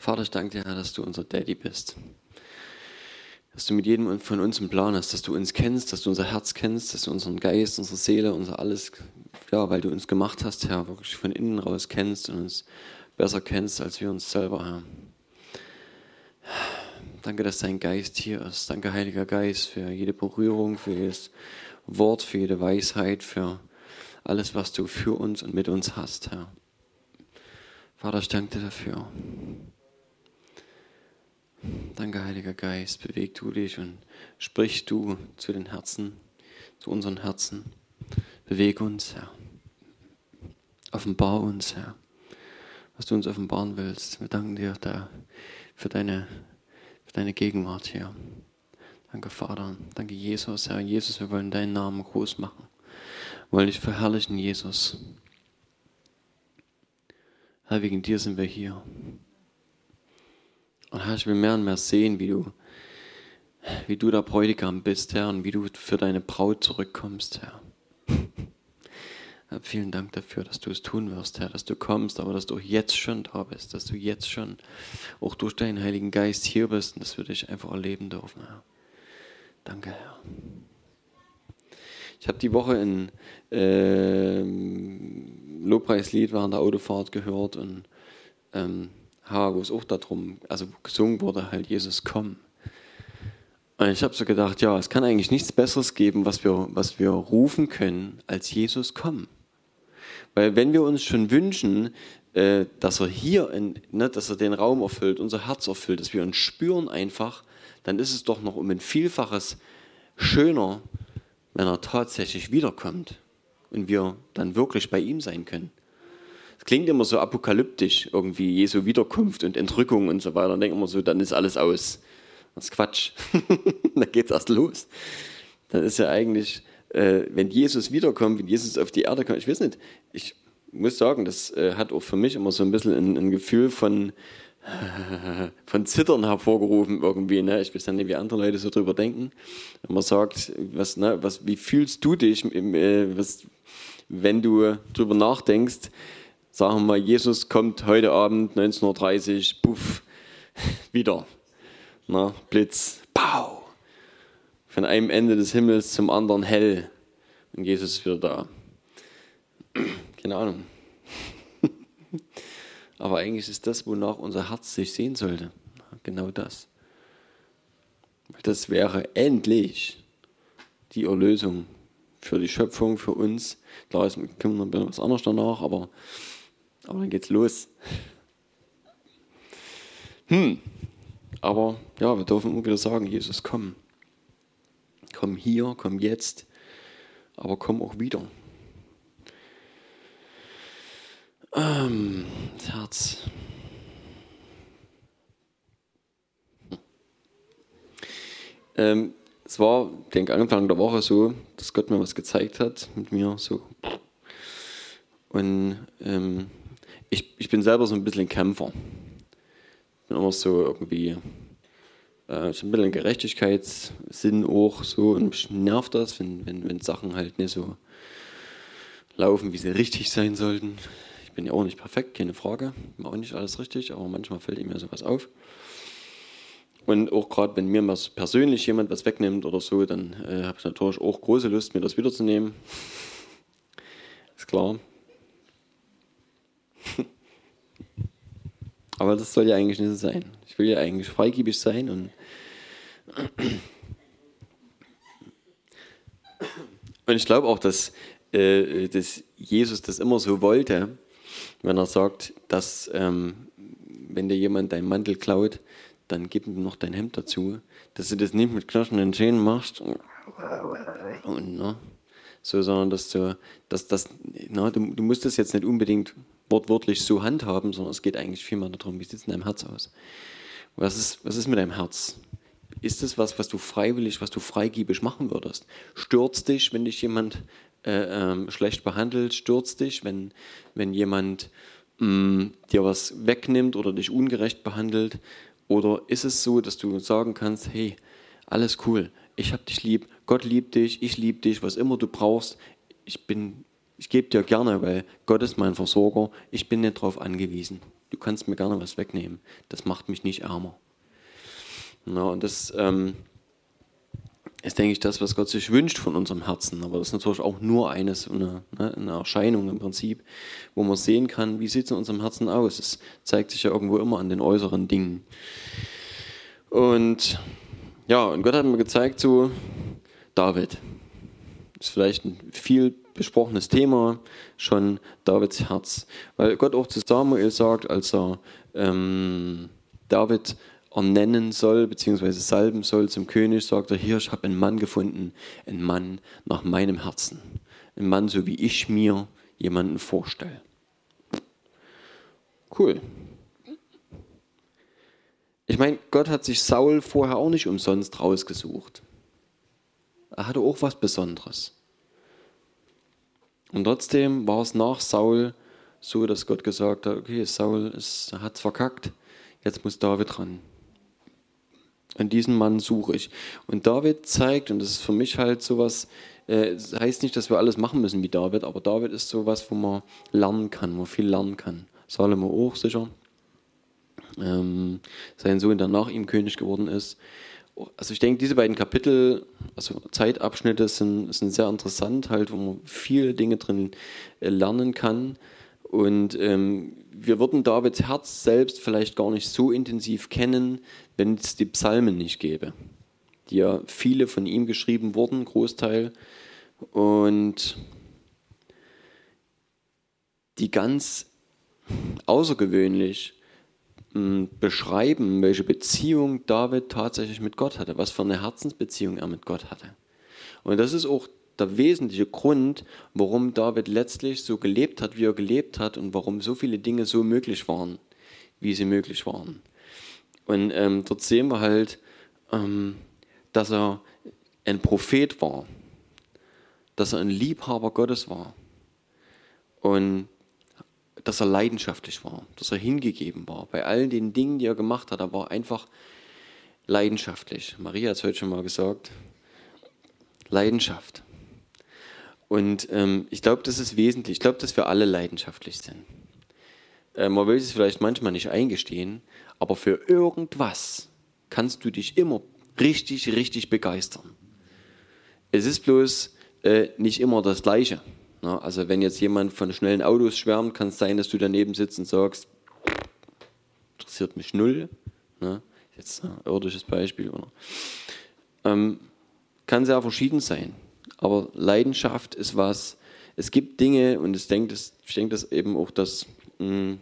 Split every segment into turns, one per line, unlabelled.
Vater, ich danke dir, Herr, dass du unser Daddy bist. Dass du mit jedem von uns einen Plan hast, dass du uns kennst, dass du unser Herz kennst, dass du unseren Geist, unsere Seele, unser alles, ja, weil du uns gemacht hast, Herr, wirklich von innen raus kennst und uns besser kennst als wir uns selber, Herr. Danke, dass dein Geist hier ist. Danke, Heiliger Geist, für jede Berührung, für jedes Wort, für jede Weisheit, für alles, was du für uns und mit uns hast, Herr. Vater, ich danke dir dafür. Danke, Heiliger Geist, beweg du dich und sprich du zu den Herzen, zu unseren Herzen. Bewege uns, Herr. Offenbar uns, Herr, was du uns offenbaren willst. Wir danken dir da für deine, für deine Gegenwart hier. Danke, Vater. Danke, Jesus, Herr. Jesus, wir wollen deinen Namen groß machen. Wir wollen dich verherrlichen, Jesus. Herr, wegen dir sind wir hier. Und Herr, ich will mehr und mehr sehen, wie du, wie du der Bräutigam bist, Herr, und wie du für deine Braut zurückkommst, Herr. Herr vielen Dank dafür, dass du es tun wirst, Herr, dass du kommst, aber dass du jetzt schon da bist, dass du jetzt schon auch durch deinen Heiligen Geist hier bist und dass wir dich einfach erleben dürfen, Herr. Danke, Herr. Ich habe die Woche ein äh, Lobpreislied während der Autofahrt gehört und ähm, wo es auch darum, also gesungen wurde, halt Jesus komm. Und ich habe so gedacht, ja, es kann eigentlich nichts Besseres geben, was wir, was wir rufen können, als Jesus komm. Weil wenn wir uns schon wünschen, äh, dass er hier, in, ne, dass er den Raum erfüllt, unser Herz erfüllt, dass wir uns spüren einfach, dann ist es doch noch um ein Vielfaches schöner, wenn er tatsächlich wiederkommt und wir dann wirklich bei ihm sein können. Klingt immer so apokalyptisch, irgendwie Jesu Wiederkunft und Entrückung und so weiter. Dann denken wir so, dann ist alles aus. Das ist Quatsch. dann geht es erst los. Dann ist ja eigentlich, äh, wenn Jesus wiederkommt, wenn Jesus auf die Erde kommt, ich weiß nicht, ich muss sagen, das äh, hat auch für mich immer so ein bisschen ein, ein Gefühl von, von Zittern hervorgerufen irgendwie. Ne? Ich weiß nicht, wie andere Leute so drüber denken. Wenn man sagt, was, ne, was, wie fühlst du dich, äh, was, wenn du drüber nachdenkst, sagen wir mal, Jesus kommt heute Abend 19.30 Uhr, puff, wieder. Na, Blitz, pow. Von einem Ende des Himmels zum anderen hell. Und Jesus ist wieder da. Keine Ahnung. Aber eigentlich ist das, wonach unser Herz sich sehen sollte. Genau das. Das wäre endlich die Erlösung für die Schöpfung, für uns. Klar, es kommt noch ein bisschen was anderes danach, aber aber dann geht's los. Hm. Aber ja, wir dürfen immer wieder sagen, Jesus, komm. Komm hier, komm jetzt, aber komm auch wieder. Ähm, das Herz. Ähm, es war, denke Anfang der Woche so, dass Gott mir was gezeigt hat mit mir so. Und ähm, ich, ich bin selber so ein bisschen Kämpfer. Ich bin immer so irgendwie, äh, so ein bisschen Gerechtigkeitssinn auch so und mich nervt das, wenn, wenn, wenn Sachen halt nicht so laufen, wie sie richtig sein sollten. Ich bin ja auch nicht perfekt, keine Frage, auch nicht alles richtig, aber manchmal fällt mir sowas auf. Und auch gerade, wenn mir was persönlich jemand was wegnimmt oder so, dann äh, habe ich natürlich auch große Lust, mir das wiederzunehmen. Ist klar. Aber das soll ja eigentlich nicht so sein. Ich will ja eigentlich freigebig sein und und ich glaube auch, dass, äh, dass Jesus das immer so wollte, wenn er sagt, dass ähm, wenn dir jemand deinen Mantel klaut, dann gib ihm noch dein Hemd dazu, dass du das nicht mit knirschenden Zähnen machst und, ne, so, sondern dass du, dass, dass, na, du, du musst das jetzt nicht unbedingt wortwörtlich so handhaben, sondern es geht eigentlich vielmehr darum, wie sieht es in deinem Herz aus? Was ist, was ist mit deinem Herz? Ist es was, was du freiwillig, was du freigiebig machen würdest? Stürzt dich, wenn dich jemand äh, ähm, schlecht behandelt? Stürzt dich, wenn, wenn jemand mh, mm, dir was wegnimmt oder dich ungerecht behandelt? Oder ist es so, dass du sagen kannst, hey, alles cool, ich hab dich lieb, Gott liebt dich, ich liebe dich, was immer du brauchst, ich bin ich gebe dir gerne, weil Gott ist mein Versorger. Ich bin nicht darauf angewiesen. du kannst mir gerne was wegnehmen. Das macht mich nicht ärmer. Ja, und das ähm, ist, denke ich, das, was Gott sich wünscht von unserem Herzen. Aber das ist natürlich auch nur eines, eine, ne, eine Erscheinung im Prinzip, wo man sehen kann, wie sieht es in unserem Herzen aus. Es zeigt sich ja irgendwo immer an den äußeren Dingen. Und ja, und Gott hat mir gezeigt, so David. Das ist vielleicht ein viel besprochenes Thema, schon Davids Herz. Weil Gott auch zu Samuel sagt, als er ähm, David ernennen soll, beziehungsweise salben soll zum König, sagt er, hier, ich habe einen Mann gefunden, einen Mann nach meinem Herzen. Ein Mann, so wie ich mir jemanden vorstelle. Cool. Ich meine, Gott hat sich Saul vorher auch nicht umsonst rausgesucht. Er hatte auch was Besonderes. Und trotzdem war es nach Saul so, dass Gott gesagt hat, okay, Saul hat es verkackt, jetzt muss David ran. Und diesen Mann suche ich. Und David zeigt, und das ist für mich halt sowas, äh, das heißt nicht, dass wir alles machen müssen wie David, aber David ist sowas, wo man lernen kann, wo viel lernen kann. Salomo auch sicher. Ähm, sein Sohn, der nach ihm König geworden ist. Also ich denke, diese beiden Kapitel, also Zeitabschnitte sind, sind sehr interessant, halt, wo man viele Dinge drin äh, lernen kann. Und ähm, wir würden Davids Herz selbst vielleicht gar nicht so intensiv kennen, wenn es die Psalmen nicht gäbe, die ja viele von ihm geschrieben wurden, Großteil, und die ganz außergewöhnlich beschreiben, welche Beziehung David tatsächlich mit Gott hatte, was für eine Herzensbeziehung er mit Gott hatte. Und das ist auch der wesentliche Grund, warum David letztlich so gelebt hat, wie er gelebt hat und warum so viele Dinge so möglich waren, wie sie möglich waren. Und ähm, dort sehen wir halt, ähm, dass er ein Prophet war, dass er ein Liebhaber Gottes war und dass er leidenschaftlich war, dass er hingegeben war. Bei all den Dingen, die er gemacht hat, er war einfach leidenschaftlich. Maria hat es heute schon mal gesagt. Leidenschaft. Und ähm, ich glaube, das ist wesentlich. Ich glaube, dass wir alle leidenschaftlich sind. Äh, man will es vielleicht manchmal nicht eingestehen, aber für irgendwas kannst du dich immer richtig, richtig begeistern. Es ist bloß äh, nicht immer das Gleiche. Ne? also wenn jetzt jemand von schnellen Autos schwärmt, kann es sein, dass du daneben sitzt und sagst, interessiert mich null. Ne? jetzt ein irdisches Beispiel. Ähm, kann sehr verschieden sein. Aber Leidenschaft ist was, es gibt Dinge und ich denke, das, ich denke das eben auch, dass, mh, hm,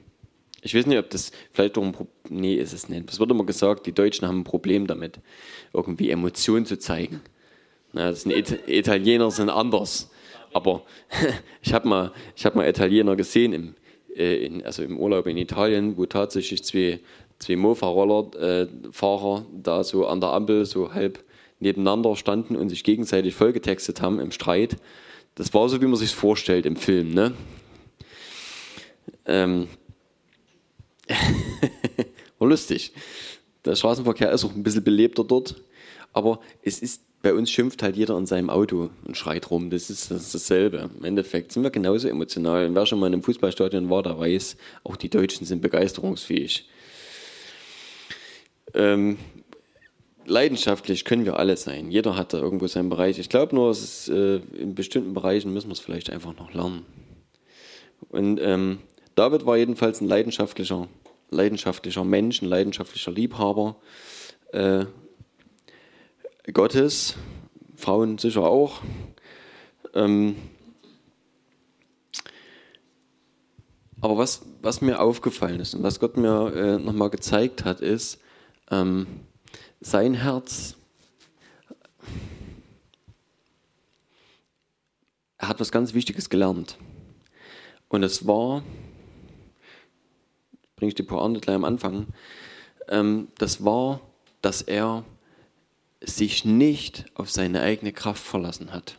ich weiß nicht, ob das vielleicht doch ein Problem, nee, ist es nicht. Es wird immer gesagt, die Deutschen haben ein Problem damit, irgendwie Emotionen zu zeigen. Na, das sind It Italiener sind anders. Aber ich habe mal, hab mal Italiener gesehen, im, äh, in, also im Urlaub in Italien, wo tatsächlich zwei, zwei Mofa-Roller-Fahrer äh, da so an der Ampel so halb nebeneinander standen und sich gegenseitig vollgetextet haben im Streit. Das war so, wie man sich vorstellt im Film. Ne? Ähm war lustig. Der Straßenverkehr ist auch ein bisschen belebter dort, aber es ist bei uns schimpft halt jeder in seinem Auto und schreit rum. Das ist, das ist dasselbe. Im Endeffekt sind wir genauso emotional. Und wer schon mal in einem Fußballstadion war, der weiß, auch die Deutschen sind begeisterungsfähig. Ähm, leidenschaftlich können wir alle sein. Jeder hat da irgendwo seinen Bereich. Ich glaube nur, ist, äh, in bestimmten Bereichen müssen wir es vielleicht einfach noch lernen. Und ähm, David war jedenfalls ein leidenschaftlicher, leidenschaftlicher Mensch, ein leidenschaftlicher Liebhaber äh, Gottes, Frauen sicher auch. Ähm, aber was, was mir aufgefallen ist und was Gott mir äh, nochmal gezeigt hat, ist, ähm, sein Herz, er hat was ganz Wichtiges gelernt. Und es war, bringe ich die Pointe gleich am Anfang, ähm, das war, dass er sich nicht auf seine eigene Kraft verlassen hat.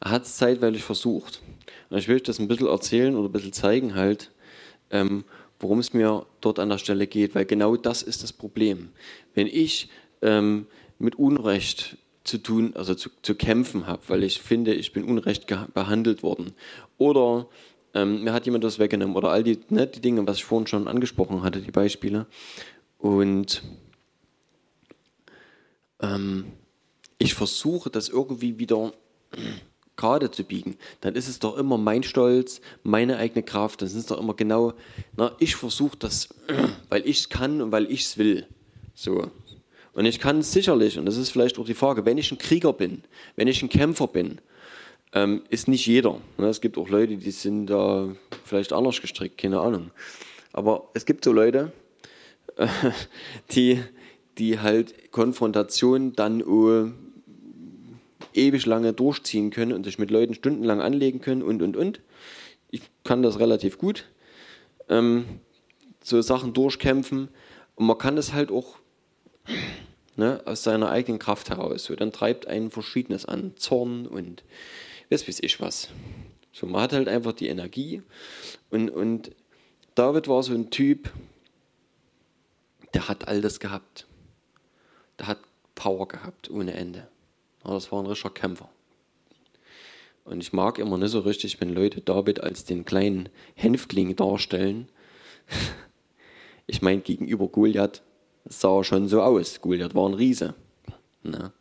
Er hat es zeitweilig versucht. Und ich will euch das ein bisschen erzählen oder ein bisschen zeigen halt, ähm, worum es mir dort an der Stelle geht, weil genau das ist das Problem. Wenn ich ähm, mit Unrecht zu tun, also zu, zu kämpfen habe, weil ich finde, ich bin unrecht behandelt worden, oder ähm, mir hat jemand das weggenommen oder all die, ne, die Dinge, was ich vorhin schon angesprochen hatte, die Beispiele. Und ähm, ich versuche das irgendwie wieder gerade zu biegen, dann ist es doch immer mein Stolz, meine eigene Kraft, dann ist es doch immer genau, na, ich versuche das, weil ich es kann und weil ich es will. So. Und ich kann es sicherlich, und das ist vielleicht auch die Frage, wenn ich ein Krieger bin, wenn ich ein Kämpfer bin, ähm, ist nicht jeder. Ne? Es gibt auch Leute, die sind da vielleicht anders gestrickt, keine Ahnung. Aber es gibt so Leute, äh, die, die halt Konfrontation dann uh, ewig lange durchziehen können und sich mit Leuten stundenlang anlegen können und, und, und. Ich kann das relativ gut. Ähm, so Sachen durchkämpfen. Und man kann das halt auch ne, aus seiner eigenen Kraft heraus. So, dann treibt einen Verschiedenes an. Zorn und weiß weiß ich was. So, man hat halt einfach die Energie. Und, und David war so ein Typ, der hat all das gehabt. Der hat Power gehabt ohne Ende. Aber das war ein richtiger Kämpfer. Und ich mag immer nicht so richtig, wenn Leute David als den kleinen Hänftling darstellen. Ich meine, gegenüber Goliath sah er schon so aus. Goliath war ein Riese. Ne?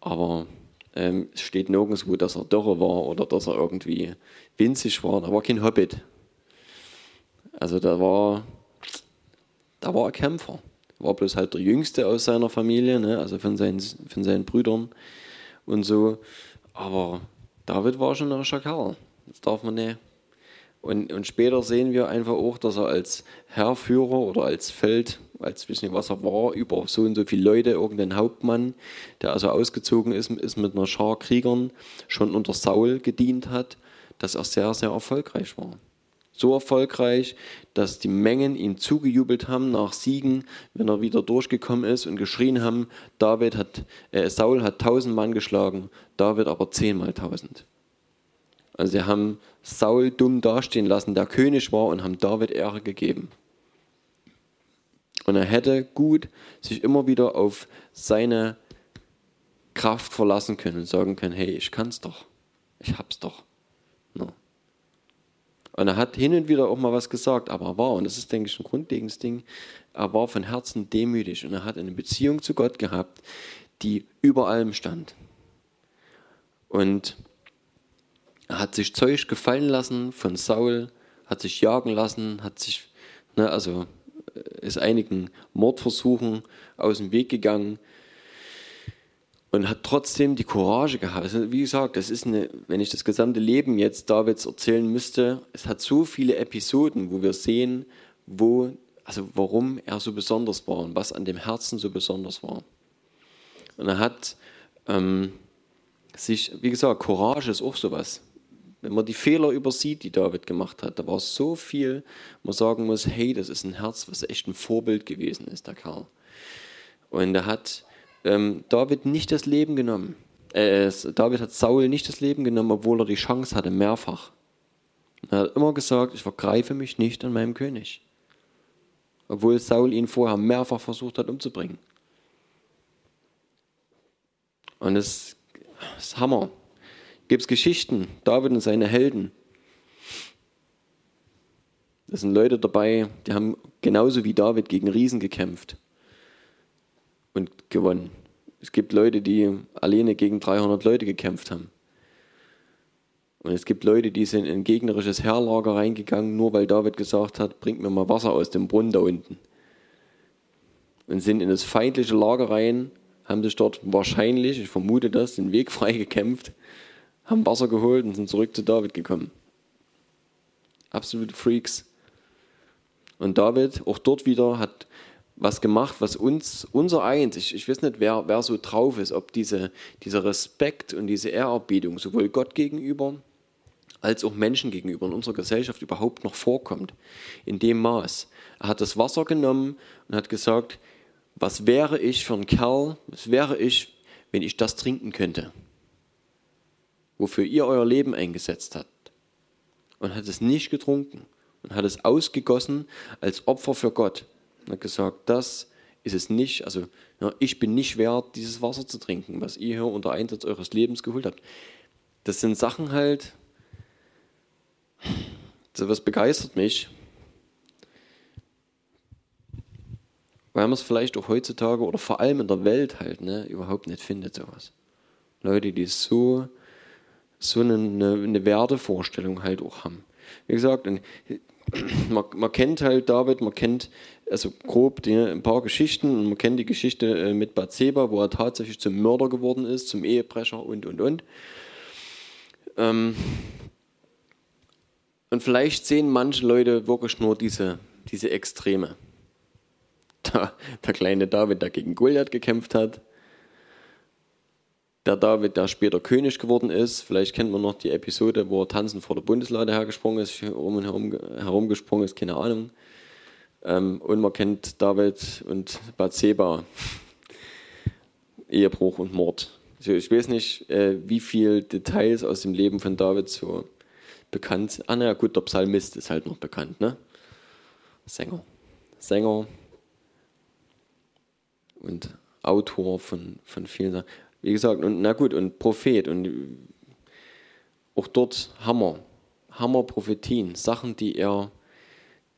Aber ähm, es steht nirgendwo, dass er dürre war oder dass er irgendwie winzig war. Da war kein Hobbit. Also da war, da war ein Kämpfer war bloß halt der Jüngste aus seiner Familie, ne? also von seinen, von seinen Brüdern und so. Aber David war schon ein Schakal. Das darf man nicht. Und, und später sehen wir einfach auch, dass er als Herrführer oder als Feld, als wissen nicht, was er war, über so und so viele Leute, irgendein Hauptmann, der also ausgezogen ist, ist mit einer Schar Kriegern, schon unter Saul gedient hat, dass er sehr, sehr erfolgreich war so erfolgreich, dass die Mengen ihm zugejubelt haben nach Siegen, wenn er wieder durchgekommen ist und geschrien haben, David hat, äh, Saul hat tausend Mann geschlagen, David aber zehnmal tausend. Also sie haben Saul dumm dastehen lassen, der König war, und haben David Ehre gegeben. Und er hätte gut sich immer wieder auf seine Kraft verlassen können und sagen können, hey, ich kann's doch, ich hab's doch. No. Und er hat hin und wieder auch mal was gesagt, aber er war, und das ist, denke ich, ein grundlegendes Ding, er war von Herzen demütig und er hat eine Beziehung zu Gott gehabt, die über allem stand. Und er hat sich Zeug gefallen lassen von Saul, hat sich jagen lassen, hat sich, ne, also äh, ist einigen Mordversuchen aus dem Weg gegangen, und hat trotzdem die Courage gehabt. Also wie gesagt, das ist eine, wenn ich das gesamte Leben jetzt Davids erzählen müsste, es hat so viele Episoden, wo wir sehen, wo, also warum er so besonders war und was an dem Herzen so besonders war. Und er hat ähm, sich, wie gesagt, Courage ist auch sowas. Wenn man die Fehler übersieht, die David gemacht hat, da war so viel, man sagen muss, hey, das ist ein Herz, was echt ein Vorbild gewesen ist, der Kerl. Und er hat ähm, David nicht das Leben genommen. Äh, David hat Saul nicht das Leben genommen, obwohl er die Chance hatte, mehrfach. Er hat immer gesagt, ich vergreife mich nicht an meinem König. Obwohl Saul ihn vorher mehrfach versucht hat umzubringen. Und das ist Hammer. Gibt es Geschichten, David und seine Helden. Da sind Leute dabei, die haben genauso wie David gegen Riesen gekämpft und gewonnen. Es gibt Leute, die alleine gegen 300 Leute gekämpft haben. Und es gibt Leute, die sind in ein gegnerisches Heerlager reingegangen, nur weil David gesagt hat, bringt mir mal Wasser aus dem Brunnen da unten. Und sind in das feindliche Lager rein, haben sich dort wahrscheinlich, ich vermute das, den Weg frei gekämpft, haben Wasser geholt und sind zurück zu David gekommen. Absolute Freaks. Und David, auch dort wieder, hat was gemacht, was uns, unser eins, ich, ich weiß nicht, wer, wer so drauf ist, ob diese, dieser Respekt und diese Ehrerbietung sowohl Gott gegenüber als auch Menschen gegenüber in unserer Gesellschaft überhaupt noch vorkommt. In dem Maß. Er hat das Wasser genommen und hat gesagt, was wäre ich für ein Kerl, was wäre ich, wenn ich das trinken könnte, wofür ihr euer Leben eingesetzt habt. Und hat es nicht getrunken und hat es ausgegossen als Opfer für Gott und hat gesagt, das ist es nicht, also ja, ich bin nicht wert, dieses Wasser zu trinken, was ihr hier unter Einsatz eures Lebens geholt habt. Das sind Sachen halt, So was begeistert mich, weil man es vielleicht auch heutzutage oder vor allem in der Welt halt ne, überhaupt nicht findet, sowas. Leute, die so, so eine, eine Wertevorstellung halt auch haben. Wie gesagt, man, man kennt halt David, man kennt also grob die, ein paar Geschichten man kennt die Geschichte äh, mit Bathseba, wo er tatsächlich zum Mörder geworden ist, zum Ehebrecher und und und. Ähm, und vielleicht sehen manche Leute wirklich nur diese, diese Extreme. Da, der kleine David, der gegen Goliath gekämpft hat, der David, der später König geworden ist. Vielleicht kennt man noch die Episode, wo er tanzend vor der Bundeslade hergesprungen ist, um herum herumgesprungen ist, keine Ahnung. Ähm, und man kennt David und Bathseba, Ehebruch und Mord. Ich weiß nicht, äh, wie viele Details aus dem Leben von David so bekannt sind. Ah, naja, gut, der Psalmist ist halt noch bekannt, ne? Sänger. Sänger und Autor von, von vielen Sachen. Wie gesagt, und na gut, und Prophet. Und auch dort Hammer. Hammer Prophetien. Sachen, die er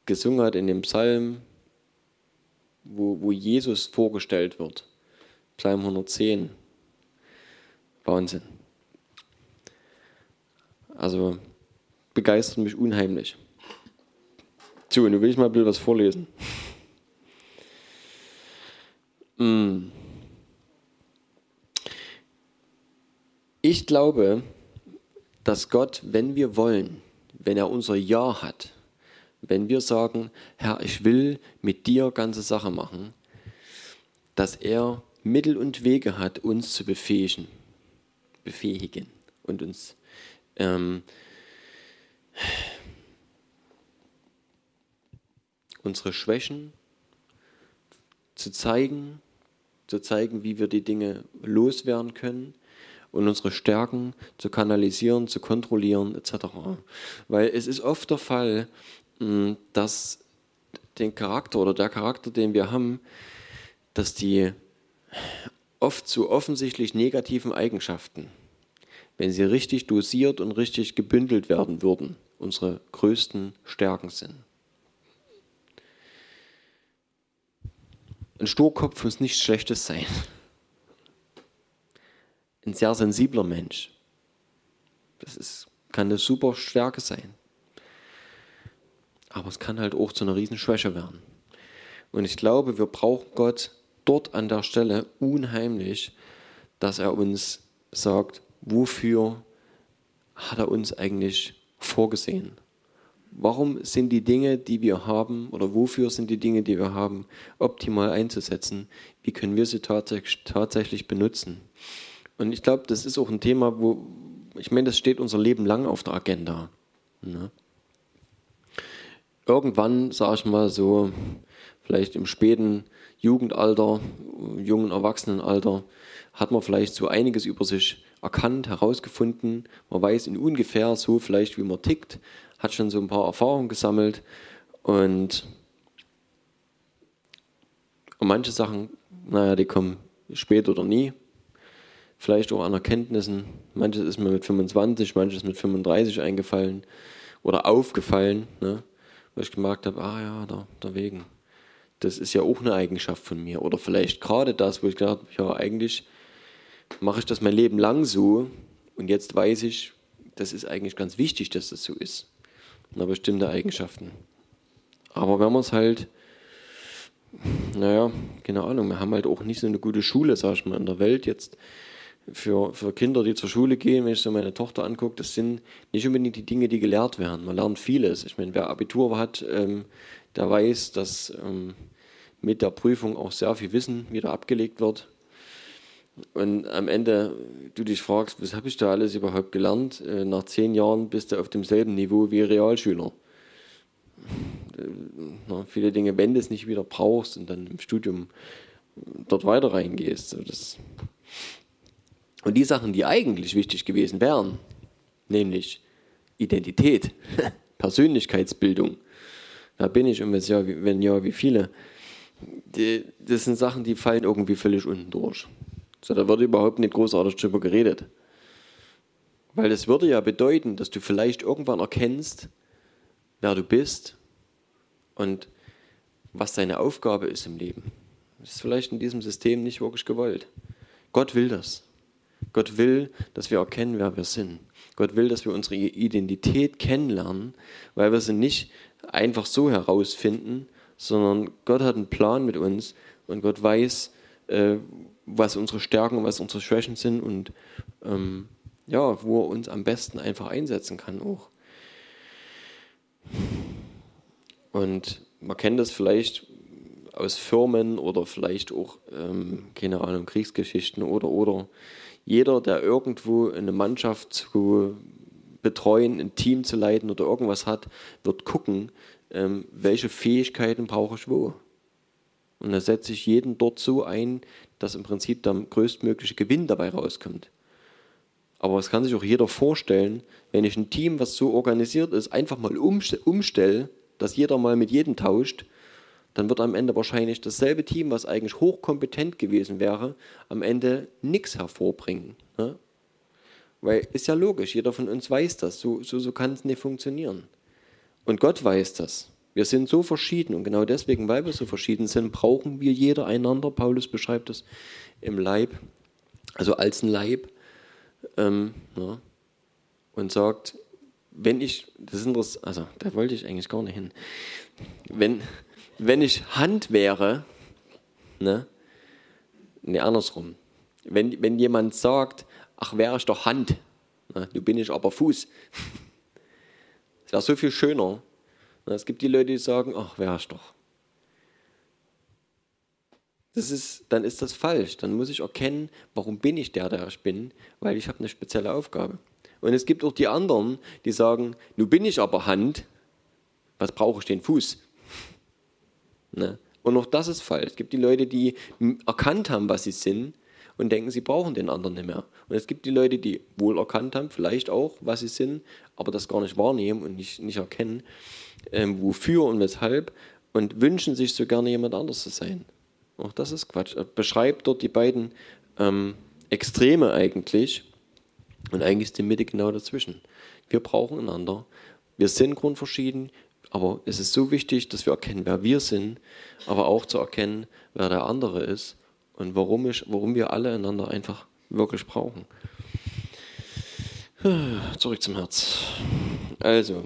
gesungen hat in dem Psalm, wo, wo Jesus vorgestellt wird. Psalm 110. Wahnsinn. Also begeistert mich unheimlich. So, nun will ich mal ein bisschen was vorlesen. Mm. Ich glaube, dass Gott, wenn wir wollen, wenn er unser Ja hat, wenn wir sagen, Herr, ich will mit dir ganze Sache machen, dass er Mittel und Wege hat, uns zu befähigen, befähigen und uns ähm, unsere Schwächen zu zeigen, zu zeigen, wie wir die Dinge loswerden können und unsere Stärken zu kanalisieren, zu kontrollieren etc. Weil es ist oft der Fall, dass den Charakter oder der Charakter, den wir haben, dass die oft zu offensichtlich negativen Eigenschaften, wenn sie richtig dosiert und richtig gebündelt werden würden, unsere größten Stärken sind. Ein Sturkopf muss nichts Schlechtes sein. Ein sehr sensibler Mensch. Das ist, kann eine super Stärke sein. Aber es kann halt auch zu einer Riesenschwäche werden. Und ich glaube, wir brauchen Gott dort an der Stelle unheimlich, dass er uns sagt, wofür hat er uns eigentlich vorgesehen? warum sind die Dinge, die wir haben, oder wofür sind die Dinge, die wir haben, optimal einzusetzen? Wie können wir sie tatsächlich benutzen? Und ich glaube, das ist auch ein Thema, wo, ich meine, das steht unser Leben lang auf der Agenda. Ne? Irgendwann, sage ich mal so, vielleicht im späten Jugendalter, jungen Erwachsenenalter, hat man vielleicht so einiges über sich erkannt, herausgefunden. Man weiß in ungefähr so vielleicht, wie man tickt, hat schon so ein paar Erfahrungen gesammelt und, manche Sachen, naja, die kommen spät oder nie. Vielleicht auch an Erkenntnissen. Manches ist mir mit 25, manches mit 35 eingefallen oder aufgefallen, ne? Wo ich gemerkt habe, ah ja, da, da wegen. Das ist ja auch eine Eigenschaft von mir. Oder vielleicht gerade das, wo ich gedacht habe, ja, eigentlich mache ich das mein Leben lang so und jetzt weiß ich, das ist eigentlich ganz wichtig, dass das so ist na, bestimmte Eigenschaften. Aber wenn man es halt, naja, keine Ahnung, wir haben halt auch nicht so eine gute Schule, sag ich mal, in der Welt jetzt. Für, für Kinder, die zur Schule gehen, wenn ich so meine Tochter angucke, das sind nicht unbedingt die Dinge, die gelehrt werden. Man lernt vieles. Ich meine, wer Abitur hat, ähm, der weiß, dass ähm, mit der Prüfung auch sehr viel Wissen wieder abgelegt wird. Und am Ende du dich fragst, was habe ich da alles überhaupt gelernt? Äh, nach zehn Jahren bist du auf demselben Niveau wie Realschüler. Äh, na, viele Dinge, wenn du es nicht wieder brauchst und dann im Studium dort weiter reingehst. So das und die Sachen, die eigentlich wichtig gewesen wären, nämlich Identität, Persönlichkeitsbildung, da bin ich und wenn ja, wie viele, die, das sind Sachen, die fallen irgendwie völlig unten durch. So, da wird überhaupt nicht großartig drüber geredet. Weil das würde ja bedeuten, dass du vielleicht irgendwann erkennst, wer du bist und was deine Aufgabe ist im Leben. Das ist vielleicht in diesem System nicht wirklich gewollt. Gott will das. Gott will, dass wir erkennen, wer wir sind. Gott will, dass wir unsere Identität kennenlernen, weil wir sie nicht einfach so herausfinden, sondern Gott hat einen Plan mit uns und Gott weiß, äh, was unsere Stärken und was unsere Schwächen sind und ähm, ja, wo er uns am besten einfach einsetzen kann auch. Und man kennt das vielleicht aus Firmen oder vielleicht auch, ähm, keine Ahnung, Kriegsgeschichten oder, oder. Jeder, der irgendwo eine Mannschaft zu betreuen, ein Team zu leiten oder irgendwas hat, wird gucken, ähm, welche Fähigkeiten brauche ich wo. Und da setze ich jeden dort so ein, dass im Prinzip der größtmögliche Gewinn dabei rauskommt. Aber es kann sich auch jeder vorstellen, wenn ich ein Team, was so organisiert ist, einfach mal umstelle, dass jeder mal mit jedem tauscht, dann wird am Ende wahrscheinlich dasselbe Team, was eigentlich hochkompetent gewesen wäre, am Ende nichts hervorbringen. Ne? Weil ist ja logisch, jeder von uns weiß das, so, so, so kann es nicht funktionieren. Und Gott weiß das. Wir sind so verschieden und genau deswegen, weil wir so verschieden sind, brauchen wir jeder einander. Paulus beschreibt es im Leib, also als ein Leib, ähm, ja, und sagt, wenn ich, das ist interessant, also da wollte ich eigentlich gar nicht hin, wenn, wenn ich Hand wäre, ne, ne andersrum, wenn, wenn jemand sagt, ach wäre ich doch Hand, ne, du bin ich aber Fuß, es wäre so viel schöner. Ne, es gibt die Leute, die sagen, ach wäre ich doch. Das ist, dann ist das falsch. Dann muss ich erkennen, warum bin ich der, der ich bin, weil ich habe eine spezielle Aufgabe. Und es gibt auch die anderen, die sagen, nun bin ich aber Hand, was brauche ich den Fuß? Ne? Und auch das ist falsch. Es gibt die Leute, die erkannt haben, was sie sind und denken, sie brauchen den anderen nicht mehr. Und es gibt die Leute, die wohl erkannt haben, vielleicht auch, was sie sind, aber das gar nicht wahrnehmen und nicht, nicht erkennen, ähm, wofür und weshalb und wünschen sich so gerne jemand anders zu sein. Auch das ist Quatsch. Er beschreibt dort die beiden ähm, Extreme eigentlich und eigentlich ist die Mitte genau dazwischen. Wir brauchen einander. Wir sind grundverschieden, aber es ist so wichtig, dass wir erkennen, wer wir sind, aber auch zu erkennen, wer der andere ist und warum, ich, warum wir alle einander einfach wirklich brauchen. Zurück zum Herz. Also,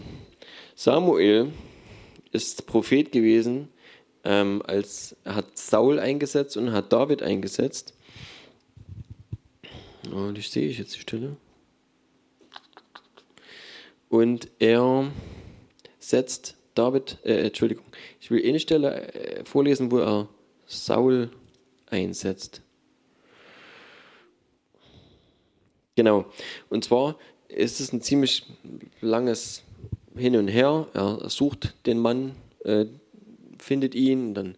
Samuel ist Prophet gewesen, ähm, als er hat Saul eingesetzt und hat David eingesetzt. Und ich sehe jetzt die Stelle. Und er setzt David, äh, Entschuldigung, ich will eine Stelle äh, vorlesen, wo er Saul einsetzt. Genau. Und zwar ist es ein ziemlich langes Hin und Her. Er sucht den Mann, äh, findet ihn, dann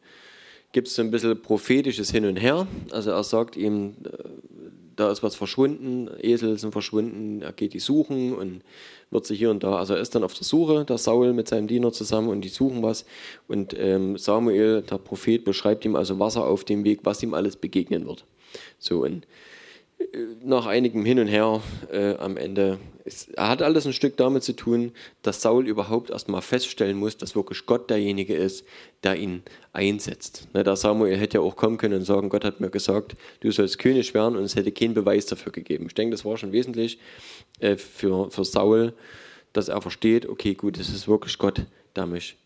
gibt es so ein bisschen prophetisches Hin und Her. Also er sagt ihm, äh, da ist was verschwunden, Esel sind verschwunden, er geht die suchen und wird sie hier und da, also er ist dann auf der Suche, der Saul mit seinem Diener zusammen und die suchen was und ähm, Samuel, der Prophet, beschreibt ihm also Wasser auf dem Weg, was ihm alles begegnen wird. So und nach einigem Hin und Her äh, am Ende, er hat alles ein Stück damit zu tun, dass Saul überhaupt erstmal feststellen muss, dass wirklich Gott derjenige ist, der ihn einsetzt. Ne, der Samuel hätte ja auch kommen können und sagen, Gott hat mir gesagt, du sollst König werden und es hätte keinen Beweis dafür gegeben. Ich denke, das war schon wesentlich äh, für, für Saul, dass er versteht, okay, gut, es ist wirklich Gott, der mich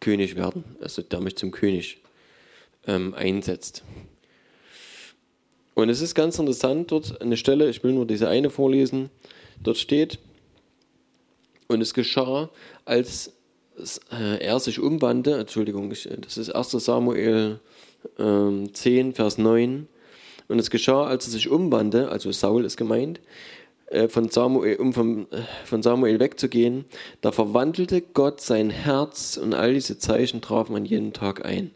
König werden, also der mich zum König ähm, einsetzt. Und es ist ganz interessant, dort eine Stelle, ich will nur diese eine vorlesen, dort steht, und es geschah, als äh, er sich umwandte, Entschuldigung, das ist 1 Samuel 10, ähm, Vers 9, und es geschah, als er sich umwandte, also Saul ist gemeint, äh, von Samuel, um von, äh, von Samuel wegzugehen, da verwandelte Gott sein Herz und all diese Zeichen trafen an jedem Tag ein.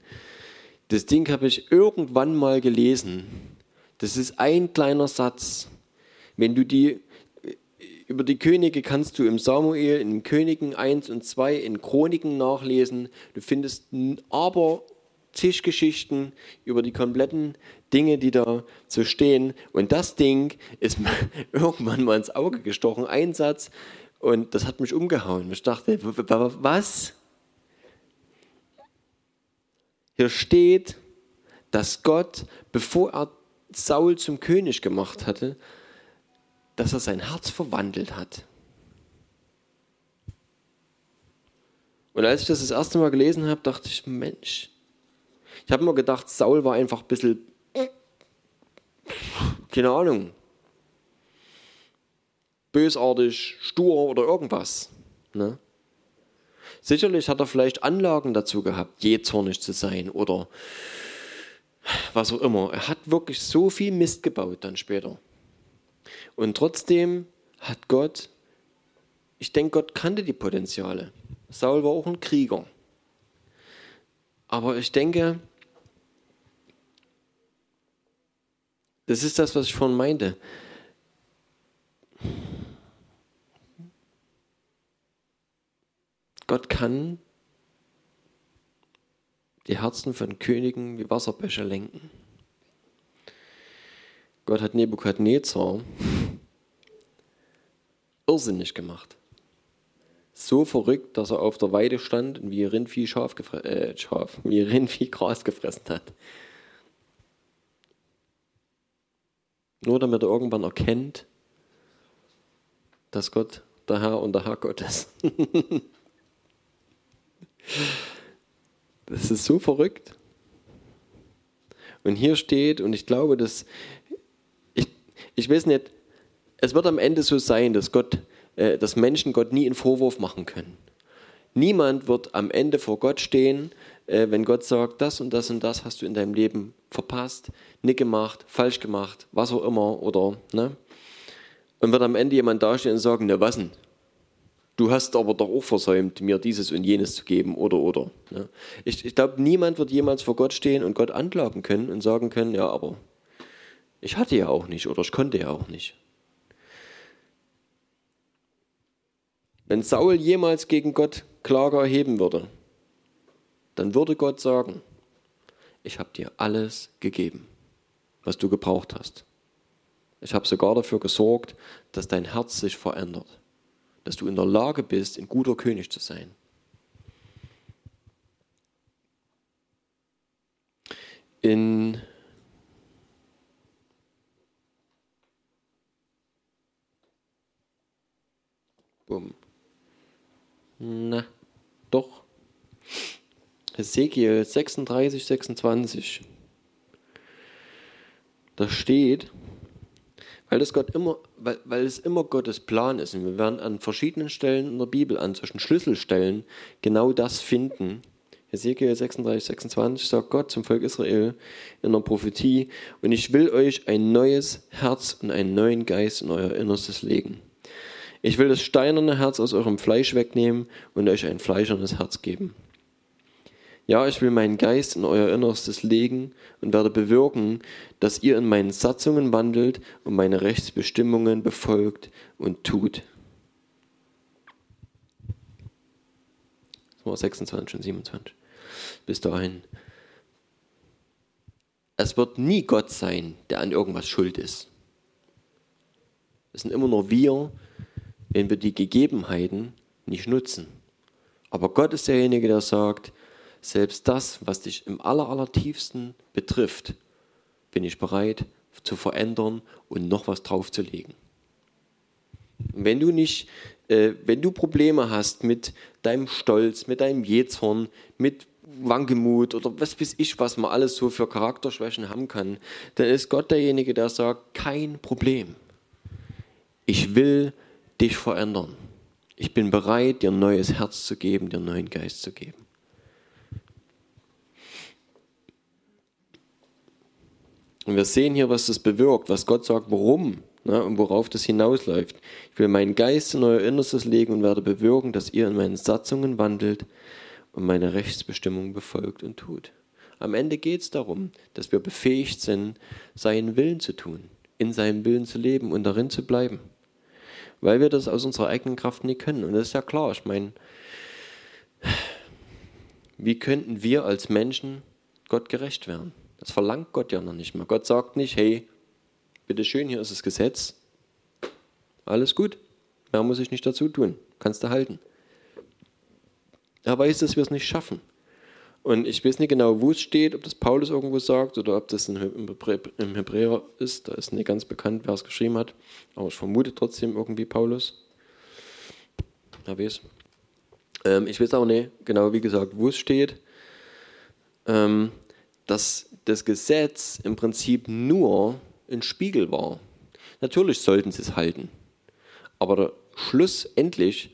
Das Ding habe ich irgendwann mal gelesen das ist ein kleiner Satz. Wenn du die über die Könige kannst du im Samuel, in Königen 1 und 2, in Chroniken nachlesen. Du findest aber Tischgeschichten über die kompletten Dinge, die da so stehen. Und das Ding ist irgendwann mal ins Auge gestochen. Ein Satz Und das hat mich umgehauen. Ich dachte, was? Hier steht, dass Gott, bevor er Saul zum König gemacht hatte, dass er sein Herz verwandelt hat. Und als ich das das erste Mal gelesen habe, dachte ich, Mensch, ich habe immer gedacht, Saul war einfach ein bisschen, keine Ahnung, bösartig, stur oder irgendwas. Ne? Sicherlich hat er vielleicht Anlagen dazu gehabt, jähzornig zu sein oder was auch immer. Er hat wirklich so viel Mist gebaut dann später. Und trotzdem hat Gott, ich denke, Gott kannte die Potenziale. Saul war auch ein Krieger. Aber ich denke, das ist das, was ich vorhin meinte. Gott kann die Herzen von Königen wie Wasserbecher lenken. Gott hat Nebukadnezar irrsinnig gemacht. So verrückt, dass er auf der Weide stand und wie Rindvieh, Schaf äh, Schaf, wie Rindvieh Gras gefressen hat. Nur damit er irgendwann erkennt, dass Gott der Herr und der Herr Gott ist. Das ist so verrückt. Und hier steht, und ich glaube, dass, ich, ich weiß nicht, es wird am Ende so sein, dass Gott, äh, dass Menschen Gott nie einen Vorwurf machen können. Niemand wird am Ende vor Gott stehen, äh, wenn Gott sagt, das und das und das hast du in deinem Leben verpasst, nicht gemacht, falsch gemacht, was auch immer, oder, ne? Und wird am Ende jemand dastehen und sagen, ne, was denn? Du hast aber doch auch versäumt, mir dieses und jenes zu geben, oder, oder. Ne? Ich, ich glaube, niemand wird jemals vor Gott stehen und Gott anklagen können und sagen können, ja, aber ich hatte ja auch nicht oder ich konnte ja auch nicht. Wenn Saul jemals gegen Gott Klage erheben würde, dann würde Gott sagen, ich habe dir alles gegeben, was du gebraucht hast. Ich habe sogar dafür gesorgt, dass dein Herz sich verändert dass du in der Lage bist, ein guter König zu sein. In Bumm. Na, doch. Ezekiel 36, 26. Da steht, weil, das Gott immer, weil, weil es immer Gottes Plan ist. Und wir werden an verschiedenen Stellen in der Bibel, an solchen Schlüsselstellen, genau das finden. Ezekiel 36, 26 sagt Gott zum Volk Israel in der Prophetie, und ich will euch ein neues Herz und einen neuen Geist in euer Innerstes legen. Ich will das steinerne Herz aus eurem Fleisch wegnehmen und euch ein fleischernes Herz geben. Ja, ich will meinen Geist in euer Innerstes legen und werde bewirken, dass ihr in meinen Satzungen wandelt und meine Rechtsbestimmungen befolgt und tut. Das war 26 und 27. Bis dahin. Es wird nie Gott sein, der an irgendwas schuld ist. Es sind immer nur wir, wenn wir die Gegebenheiten nicht nutzen. Aber Gott ist derjenige, der sagt, selbst das, was dich im aller, allertiefsten betrifft, bin ich bereit zu verändern und noch was draufzulegen. Wenn du nicht, äh, wenn du Probleme hast mit deinem Stolz, mit deinem Jezorn, mit Wankelmut oder was weiß ich, was man alles so für Charakterschwächen haben kann, dann ist Gott derjenige, der sagt, kein Problem. Ich will dich verändern. Ich bin bereit, dir ein neues Herz zu geben, dir einen neuen Geist zu geben. Und wir sehen hier, was das bewirkt, was Gott sagt, warum ne, und worauf das hinausläuft. Ich will meinen Geist in euer Innerstes legen und werde bewirken, dass ihr in meinen Satzungen wandelt und meine Rechtsbestimmungen befolgt und tut. Am Ende geht es darum, dass wir befähigt sind, seinen Willen zu tun, in seinem Willen zu leben und darin zu bleiben. Weil wir das aus unserer eigenen Kraft nicht können. Und das ist ja klar, ich meine, wie könnten wir als Menschen Gott gerecht werden? Das verlangt Gott ja noch nicht mehr. Gott sagt nicht, hey, bitteschön, hier ist das Gesetz. Alles gut. Mehr muss ich nicht dazu tun. Kannst du halten. Er weiß, dass wir es nicht schaffen. Und ich weiß nicht genau, wo es steht, ob das Paulus irgendwo sagt oder ob das im Hebräer ist. Da ist nicht ganz bekannt, wer es geschrieben hat. Aber ich vermute trotzdem irgendwie Paulus. Wer weiß. Ähm, ich weiß auch nicht genau, wie gesagt, wo es steht. Ähm, dass das Gesetz im Prinzip nur ein Spiegel war. Natürlich sollten sie es halten. Aber schlussendlich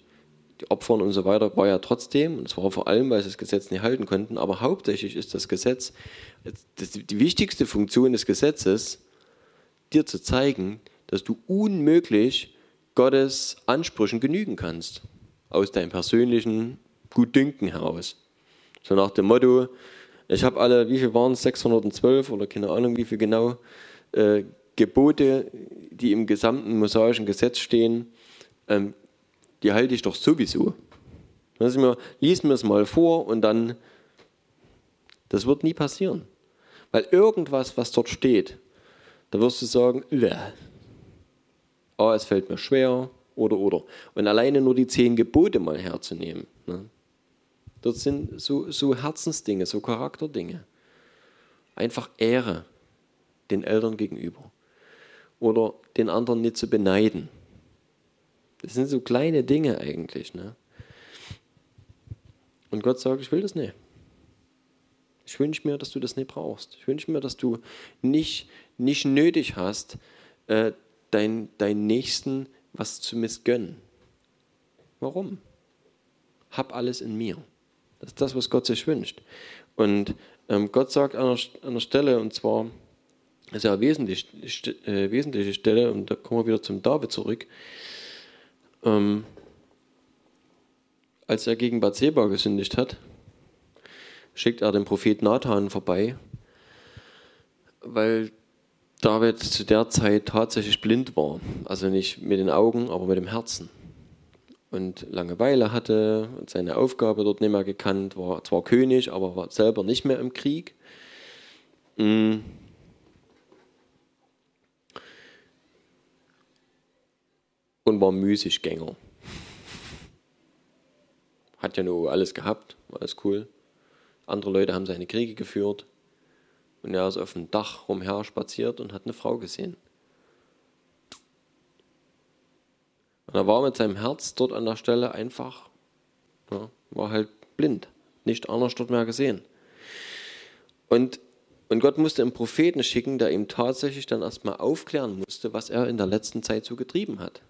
die Opfern und so weiter, war ja trotzdem, und zwar vor allem, weil sie das Gesetz nicht halten konnten, aber hauptsächlich ist das Gesetz, die wichtigste Funktion des Gesetzes, dir zu zeigen, dass du unmöglich Gottes Ansprüchen genügen kannst. Aus deinem persönlichen Gutdünken heraus. So nach dem Motto, ich habe alle, wie viel waren es, 612 oder keine Ahnung, wie viel genau, äh, Gebote, die im gesamten mosaischen Gesetz stehen, ähm, die halte ich doch sowieso. Mir, lies mir es mal vor und dann, das wird nie passieren. Weil irgendwas, was dort steht, da wirst du sagen, oh, es fällt mir schwer oder oder. Und alleine nur die zehn Gebote mal herzunehmen, ne? Dort sind so, so Herzensdinge, so Charakterdinge. Einfach Ehre den Eltern gegenüber oder den anderen nicht zu beneiden. Das sind so kleine Dinge eigentlich. Ne? Und Gott sagt, ich will das nicht. Ich wünsche mir, dass du das nicht brauchst. Ich wünsche mir, dass du nicht, nicht nötig hast, äh, dein, deinen Nächsten was zu missgönnen. Warum? Hab alles in mir. Das ist das, was Gott sich wünscht. Und ähm, Gott sagt an einer, an einer Stelle, und zwar ist ja eine wesentliche, äh, wesentliche Stelle, und da kommen wir wieder zum David zurück, ähm, als er gegen Bathseba gesündigt hat, schickt er den Prophet Nathan vorbei, weil David zu der Zeit tatsächlich blind war. Also nicht mit den Augen, aber mit dem Herzen. Und Langeweile hatte und seine Aufgabe dort nicht mehr gekannt, war zwar König, aber war selber nicht mehr im Krieg. Mm. und war Müßiggänger. Hat ja nur alles gehabt, war alles cool. Andere Leute haben seine Kriege geführt. Und er ist auf dem Dach rumher spaziert und hat eine Frau gesehen. Und er war mit seinem Herz dort an der Stelle einfach, ja, war halt blind, nicht anders dort mehr gesehen. Und, und Gott musste einen Propheten schicken, der ihm tatsächlich dann erstmal aufklären musste, was er in der letzten Zeit so getrieben hat.